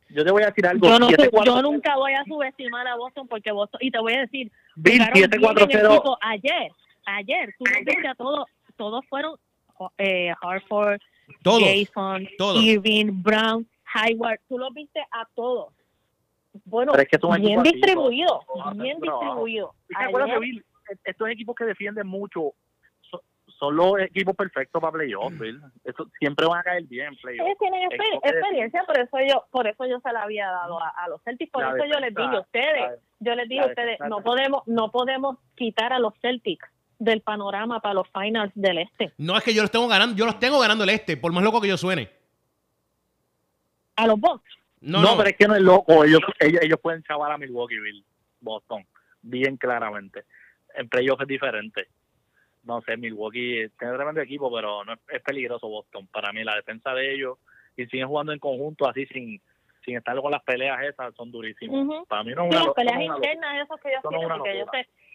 Yo te voy a decir algo. Yo, nunca voy a subestimar a Boston porque Boston, y te voy a decir, Bill, 7-4-0. Ayer, ayer, tú a todos, todos fueron eh, Hartford, Jason, Irving, Brown, Hayward, tú los viste a todos. Bueno, bien distribuido, bien distribuido. estos equipos que defienden mucho son los equipos perfectos para playoffs, Eso, siempre van a caer bien playoffs. Ellos tienen experiencia, por eso yo por eso yo se la había dado a, los Celtics, por eso yo les dije a ustedes, yo les dije a ustedes, no podemos no podemos quitar a los Celtics del panorama para los finals del este. No es que yo los tengo ganando, yo los tengo ganando el este, por más loco que yo suene. A los Bucks. No, no, pero es que no es loco, ellos ellos, ellos pueden chavar a Milwaukee, Boston, bien claramente. En playoffs es diferente no sé, Milwaukee tiene tremendo equipo, pero no es, peligroso Boston. Para mí la defensa de ellos, y siguen jugando en conjunto así sin sin estar con las peleas esas, son durísimos. Para mí no es una, las peleas internas, esos que ellos tienen, porque ellos,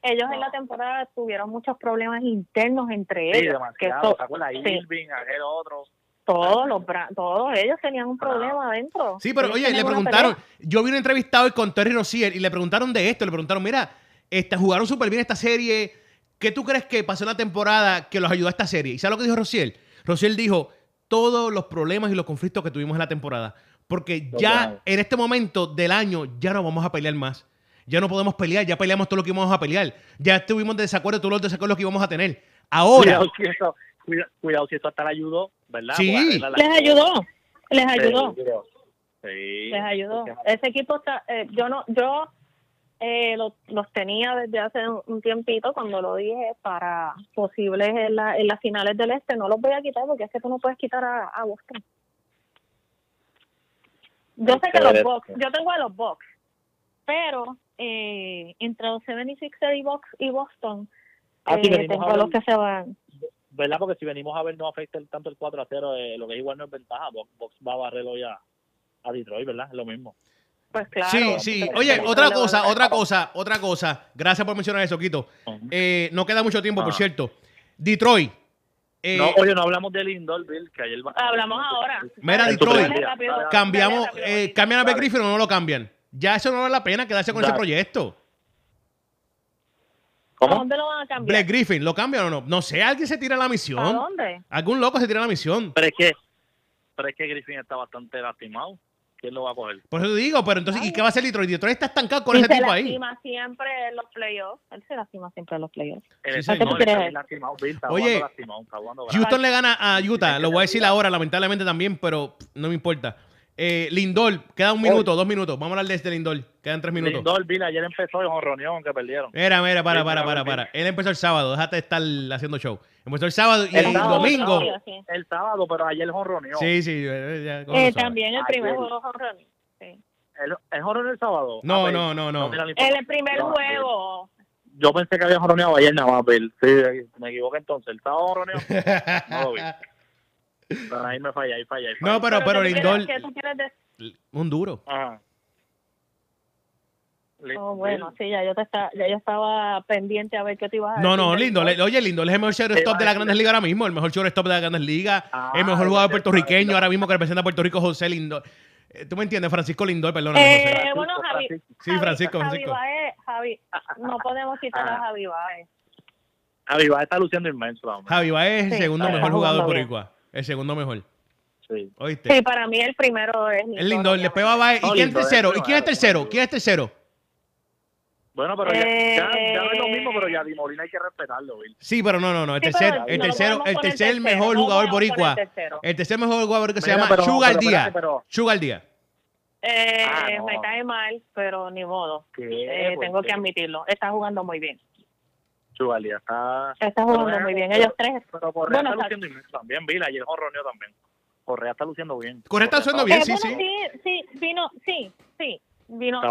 ellos en la temporada tuvieron muchos problemas internos entre ellos. Sí, demasiado. Que Irving, aquel otro. Todos, los, todos ellos tenían un problema adentro. Sí, pero oye, le preguntaron, yo vi un entrevistado con Terry Rozier y le preguntaron de esto, le preguntaron, mira, este, jugaron súper bien esta serie, ¿Qué tú crees que pasó en la temporada que los ayudó a esta serie? ¿Y sabes lo que dijo Rociel? Rociel dijo todos los problemas y los conflictos que tuvimos en la temporada. Porque ya en este momento del año ya no vamos a pelear más. Ya no podemos pelear, ya peleamos todo lo que íbamos a pelear. Ya estuvimos de desacuerdo todos los desacuerdos que íbamos a tener. Ahora. Cuidado si eso, hasta le ayudó, ¿verdad? Sí. les ayudó. Les ayudó. Sí. Les ayudó. Ese equipo está. Eh, yo no. Yo eh, los, tenía desde hace un tiempito cuando lo dije para posibles en, en las finales del este. No los voy a quitar porque es que tú no puedes quitar a, Boston. Yo sé que los Bucks, yo tengo a los Bucks, pero eh, entre los 76 y, Box, y Boston, ah, eh, tengo los que se van. ¿Verdad? Porque si venimos a ver, no afecta tanto el 4 a 0, eh, lo que igual no es ventaja. Box, va a barrerlo ya a Detroit, ¿verdad? Es lo mismo. Pues claro. Sí, sí. Oye, otra cosa, otra cosa, otra cosa. Gracias por mencionar eso, Quito. Eh, no queda mucho tiempo, por ah. cierto. Detroit. Eh, no, oye, no hablamos de Lindor, Bill, que ayer... Hablamos ahora. Mira, Detroit. Cambiamos, eh, ¿Cambian a Griffin o no lo cambian? Ya eso no vale la pena quedarse con ese proyecto. ¿A dónde lo van a cambiar? Black Griffin, ¿lo cambian o no? No sé, alguien se tira la misión. ¿A dónde? Algún loco se tira la misión. Pero es que, pero es que Griffin está bastante lastimado. ¿Quién lo va a coger? Por eso digo, pero entonces, ¿y qué va a hacer Detroit? Detroit está estancado con ese tipo ahí. se lastima siempre en los playoffs. Él se lastima siempre en los playoffs. Oye, Houston le gana a Utah. Lo voy a decir ahora, lamentablemente también, pero no me importa. Eh, Lindor, queda un minuto, dos minutos. Vamos a hablar de este Lindor. Quedan tres minutos. Lindor, vino, ayer empezó en reunión que perdieron. Mira, mira, para, para, para, para. Él empezó el sábado, déjate de estar haciendo show. Empezó el sábado y el, domingo. El sábado, pero ayer jonroneó. Sí, sí. Eh, eh también el primer juego jonroneó. Sí. ¿El, el el sábado? No, no, no, no. el primer juego. Yo pensé que había jonroneado ayer nada más, pero sí, me equivoqué entonces. El sábado jonroneó. no lo vi. Pero ahí me falla, ahí falla, ahí falla. No, pero, pero, Lindor... Un duro. Ajá. Oh, bueno, sí, ya yo, te está, ya yo estaba pendiente a ver qué te ibas a decir. No, no, lindo. oye, lindo, es el mejor shortstop de la Grandes Ligas ahora mismo, el mejor shortstop de la Grandes Ligas, ah, el mejor jugador puertorriqueño ahora mismo que representa a Puerto Rico, José Lindor. Eh, ¿Tú me entiendes? Francisco Lindor, perdón. Eh, bueno, Javi. Sí, Francisco, Francisco. Javi, Javi, no podemos quitar a Javi Baez. Javi Baez está luciendo inmenso. Javi Baez es el segundo mejor jugador por igual. El segundo mejor. Sí. ¿Oíste? Sí, para mí el primero es El lindo, le pega a Baez. ¿Y quién es tercero? ¿Y quién es tercero? ¿Quién es tercero? Bueno, pero ya, ya, ya, es lo mismo, pero ya Di Molina hay que respetarlo, Bill. Sí, pero no, no, no. El tercer, el tercero, el tercer mejor jugador boricua. El tercer mejor jugador que se llama Sugar Díaz. Sugar Díaz. Eh, ah, Me cae mal, pero ni modo. Eh, tengo que admitirlo. Está jugando muy bien. Díaz está... Está jugando muy bien. Ellos tres. Pero Correa bueno, está luciendo inmenso también, Bill. Ayer Roneo también. Correa está luciendo bien. Correa está luciendo bien, sí, sí. Sí, sí, vino, sí, sí. Vino.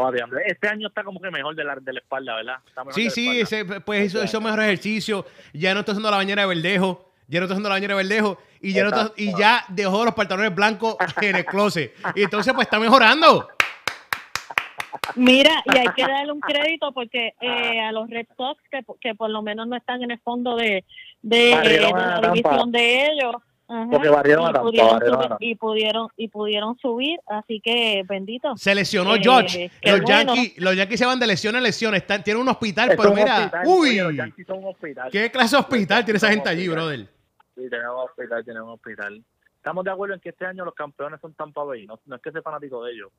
Este año está como que mejor de la, de la espalda, ¿verdad? sí, sí, ese, pues eso, eso mejor ejercicio. Ya no está haciendo la bañera de verdejo. Ya no está haciendo la bañera de verdejo. Y ya, no y ya dejó los pantalones blancos en el closet. Y entonces, pues está mejorando. Mira, y hay que darle un crédito porque eh, a los Red Sox, que, que por lo menos no están en el fondo de, de, de la división de ellos, porque barrieron y, pudieron subir, y pudieron y pudieron subir, así que bendito. Se lesionó George. Los, Yankees, los Yankees se van de lesión a lesión. Están, tienen un hospital, pero mira, uy, ¿qué clase de hospital tiene esa gente allí, brother? Sí, tenemos un hospital, tenemos un hospital. Estamos de acuerdo en que este año los campeones son Tampa Bay. No, no es que sea fanático de ellos,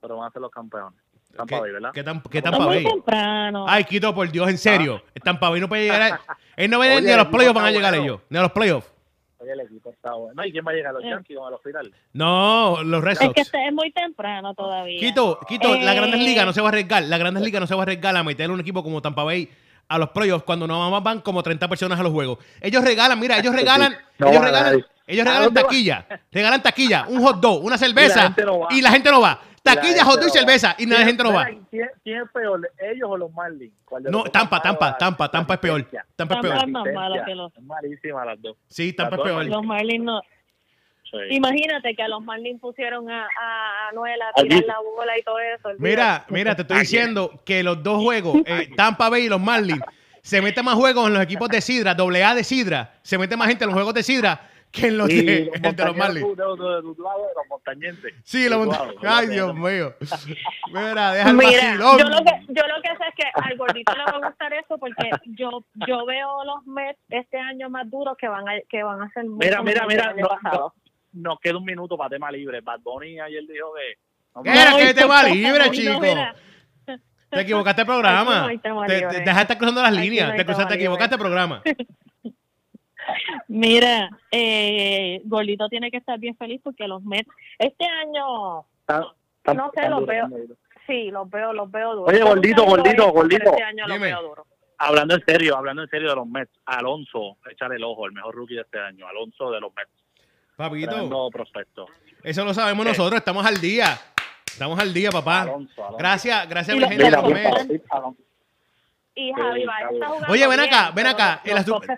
pero van a ser los campeones. Tampa Bay, ¿verdad? ¿Qué, qué Tampa Bay? Ay, Quito, por Dios, en serio. Ah. Tampa Bay no puede llegar a... Él no va a ni a los playoffs van a llegar ellos. Ni a los playoffs. Oye, el equipo está bueno. ¿Y quién va a llegar? ¿Los eh. Yankees o al hospital? No, los Red Es que este es muy temprano todavía. Quito, Quito, la Grandes Ligas no se va a arriesgar. La Grandes Ligas no se va a arriesgar a meter un equipo como Tampa Bay a los playoffs cuando no más van como 30 personas a los juegos. Ellos regalan, mira, ellos regalan, ellos regalan, ellos regalan taquilla, regalan taquilla, un hot dog, una cerveza y la gente no va. Taquilla, hot y cerveza y la gente no va. ¿Quién, es peor, ellos o los Marlins? No, Tampa, Tampa, Tampa, Tampa es peor. Tampa es peor. Es más mala que los. malísima las dos. Sí, Tampa es peor. Los Marlins no. Imagínate que a los Marlins pusieron a, a Anuel a tirar la bola y todo eso. Mira, mira, te estoy diciendo que los dos juegos, eh, Tampa Bay y los Marlins, se mete más juegos en los equipos de Sidra, doble A de Sidra, se mete más gente en los juegos de Sidra que en los, de, los Marlins. los montañenses. Sí, los montañenses. Ay, Dios mío. Mira, deja Mira, yo lo, que, yo lo que sé es que al gordito le va a gustar eso porque yo yo veo los Mets este año más duros que van a, que van a ser Mira, mira, mira, no, nos queda un minuto para tema libre. Bad Bunny ayer dijo que... ¿Qué era que tema libre, chico? Te equivocaste el programa. Te, te, dejaste estar cruzando las líneas. te, cruzaste, te equivocaste el programa. Mira, eh, Golito tiene que estar bien feliz porque los Mets este año, no sé, los veo, sí, los veo, los veo duros. Oye, Gordito, Gordito, Gordito. Este año los veo duros. Hablando en serio, hablando en serio de los Mets, Alonso, echar el ojo, el mejor rookie de este año, Alonso de los Mets. Papito. prospecto. Eso lo sabemos nosotros, estamos al día. Estamos al día, papá. Gracias, gracias a mi gente. Y Javi está jugando Oye, ven acá, ven acá.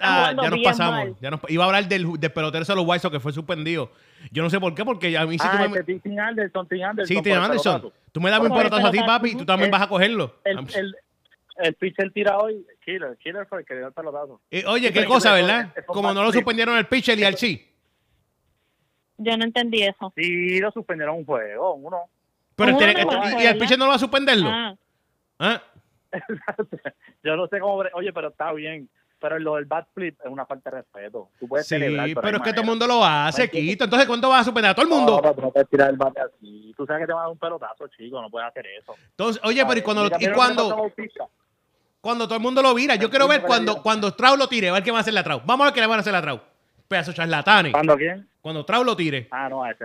Ah, ya nos pasamos. Ya nos, iba a hablar del, del pelotero de los White Sox que fue suspendido. Yo no sé por qué, porque a mí sí ah, tú me... Tim Anderson, Tim Anderson. Sí, Tim Anderson. Tú me das un pelotazo a ti, papi, y tú también vas a cogerlo. El, el, el pitcher tira hoy, Killer. Killer fue el que dio el pelotazo. oye, qué cosa, ¿verdad? Como no lo suspendieron el pitcher y al chi. Yo no entendí eso. Sí, lo suspendieron un juego, uno. Pero ¿Y el pitcher no lo va a suspenderlo? Ah. ¿Ah? Yo no sé cómo... Oye, pero está bien pero lo del bat flip es una falta de respeto. Tú puedes sí, pero, es que todo el mundo lo hace, Quito. Entonces, ¿cuánto vas a suspender a todo el mundo? No, no puedes tirar el bate así. Tú sabes que te va a dar un pelotazo, chico. No puedes hacer eso. Entonces, oye, pero ¿y cuando, y cuando, cuando todo el mundo lo vira? Yo quiero ver cuando, cuando Trau lo tire, a ver qué va a hacer la Trau. Vamos a ver qué le van a hacer la Trau. Pedazo charlatanes. ¿Cuándo quién? Cuando Trau lo tire. Ah, no, a ese,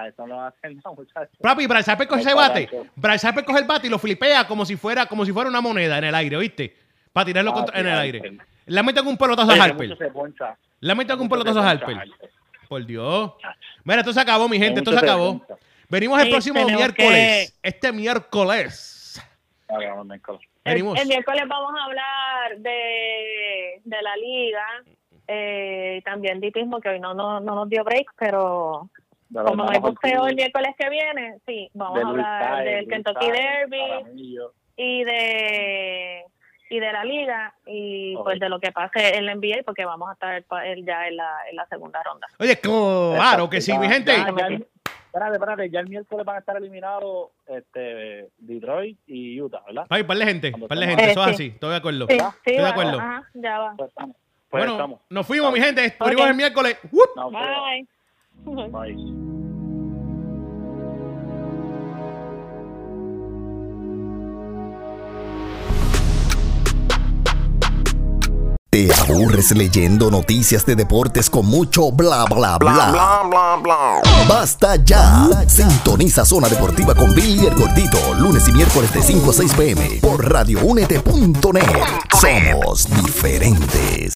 a eso no va a hacer no, muchachos. Papi, Bryce Harper coge ese bate. Bryce Harper coge el bate y lo flipea como si fuera, como si fuera una moneda en el aire, ¿viste? Para tirarlo ah, en el aire. Le meten un pelotazo a Harper. Le meten un pelotazo a Harper. Por Dios. Mira, esto se acabó, mi gente. Esto se acabó. Venimos el próximo miércoles. Este miércoles. Venimos. El, miércoles vamos a hablar de, de la liga. Eh, también de que hoy no, no, no nos dio break, pero como no hay boxeo el miércoles que viene, sí, vamos a hablar del Kentucky Derby y de y de la liga y pues de lo que pase en la NBA porque vamos a estar ya en la, en la segunda ronda. Oye, claro que sí, mi gente. espérate, espérate, ya el miércoles van a estar eliminados este, Detroit y Utah, ¿verdad? Ay, par de gente, par de gente, eso es así, estoy de acuerdo. Sí, estoy de acuerdo. Ajá, ya va. Pues pues bueno, nos fuimos, mi gente, nos el miércoles. Bye. Bye. ¿Te aburres leyendo noticias de deportes con mucho bla bla bla? bla, bla, bla Basta ya. Sintoniza Zona Deportiva con Billy el Gordito, lunes y miércoles de 5 a 6 pm por radioúnete.net. Somos diferentes.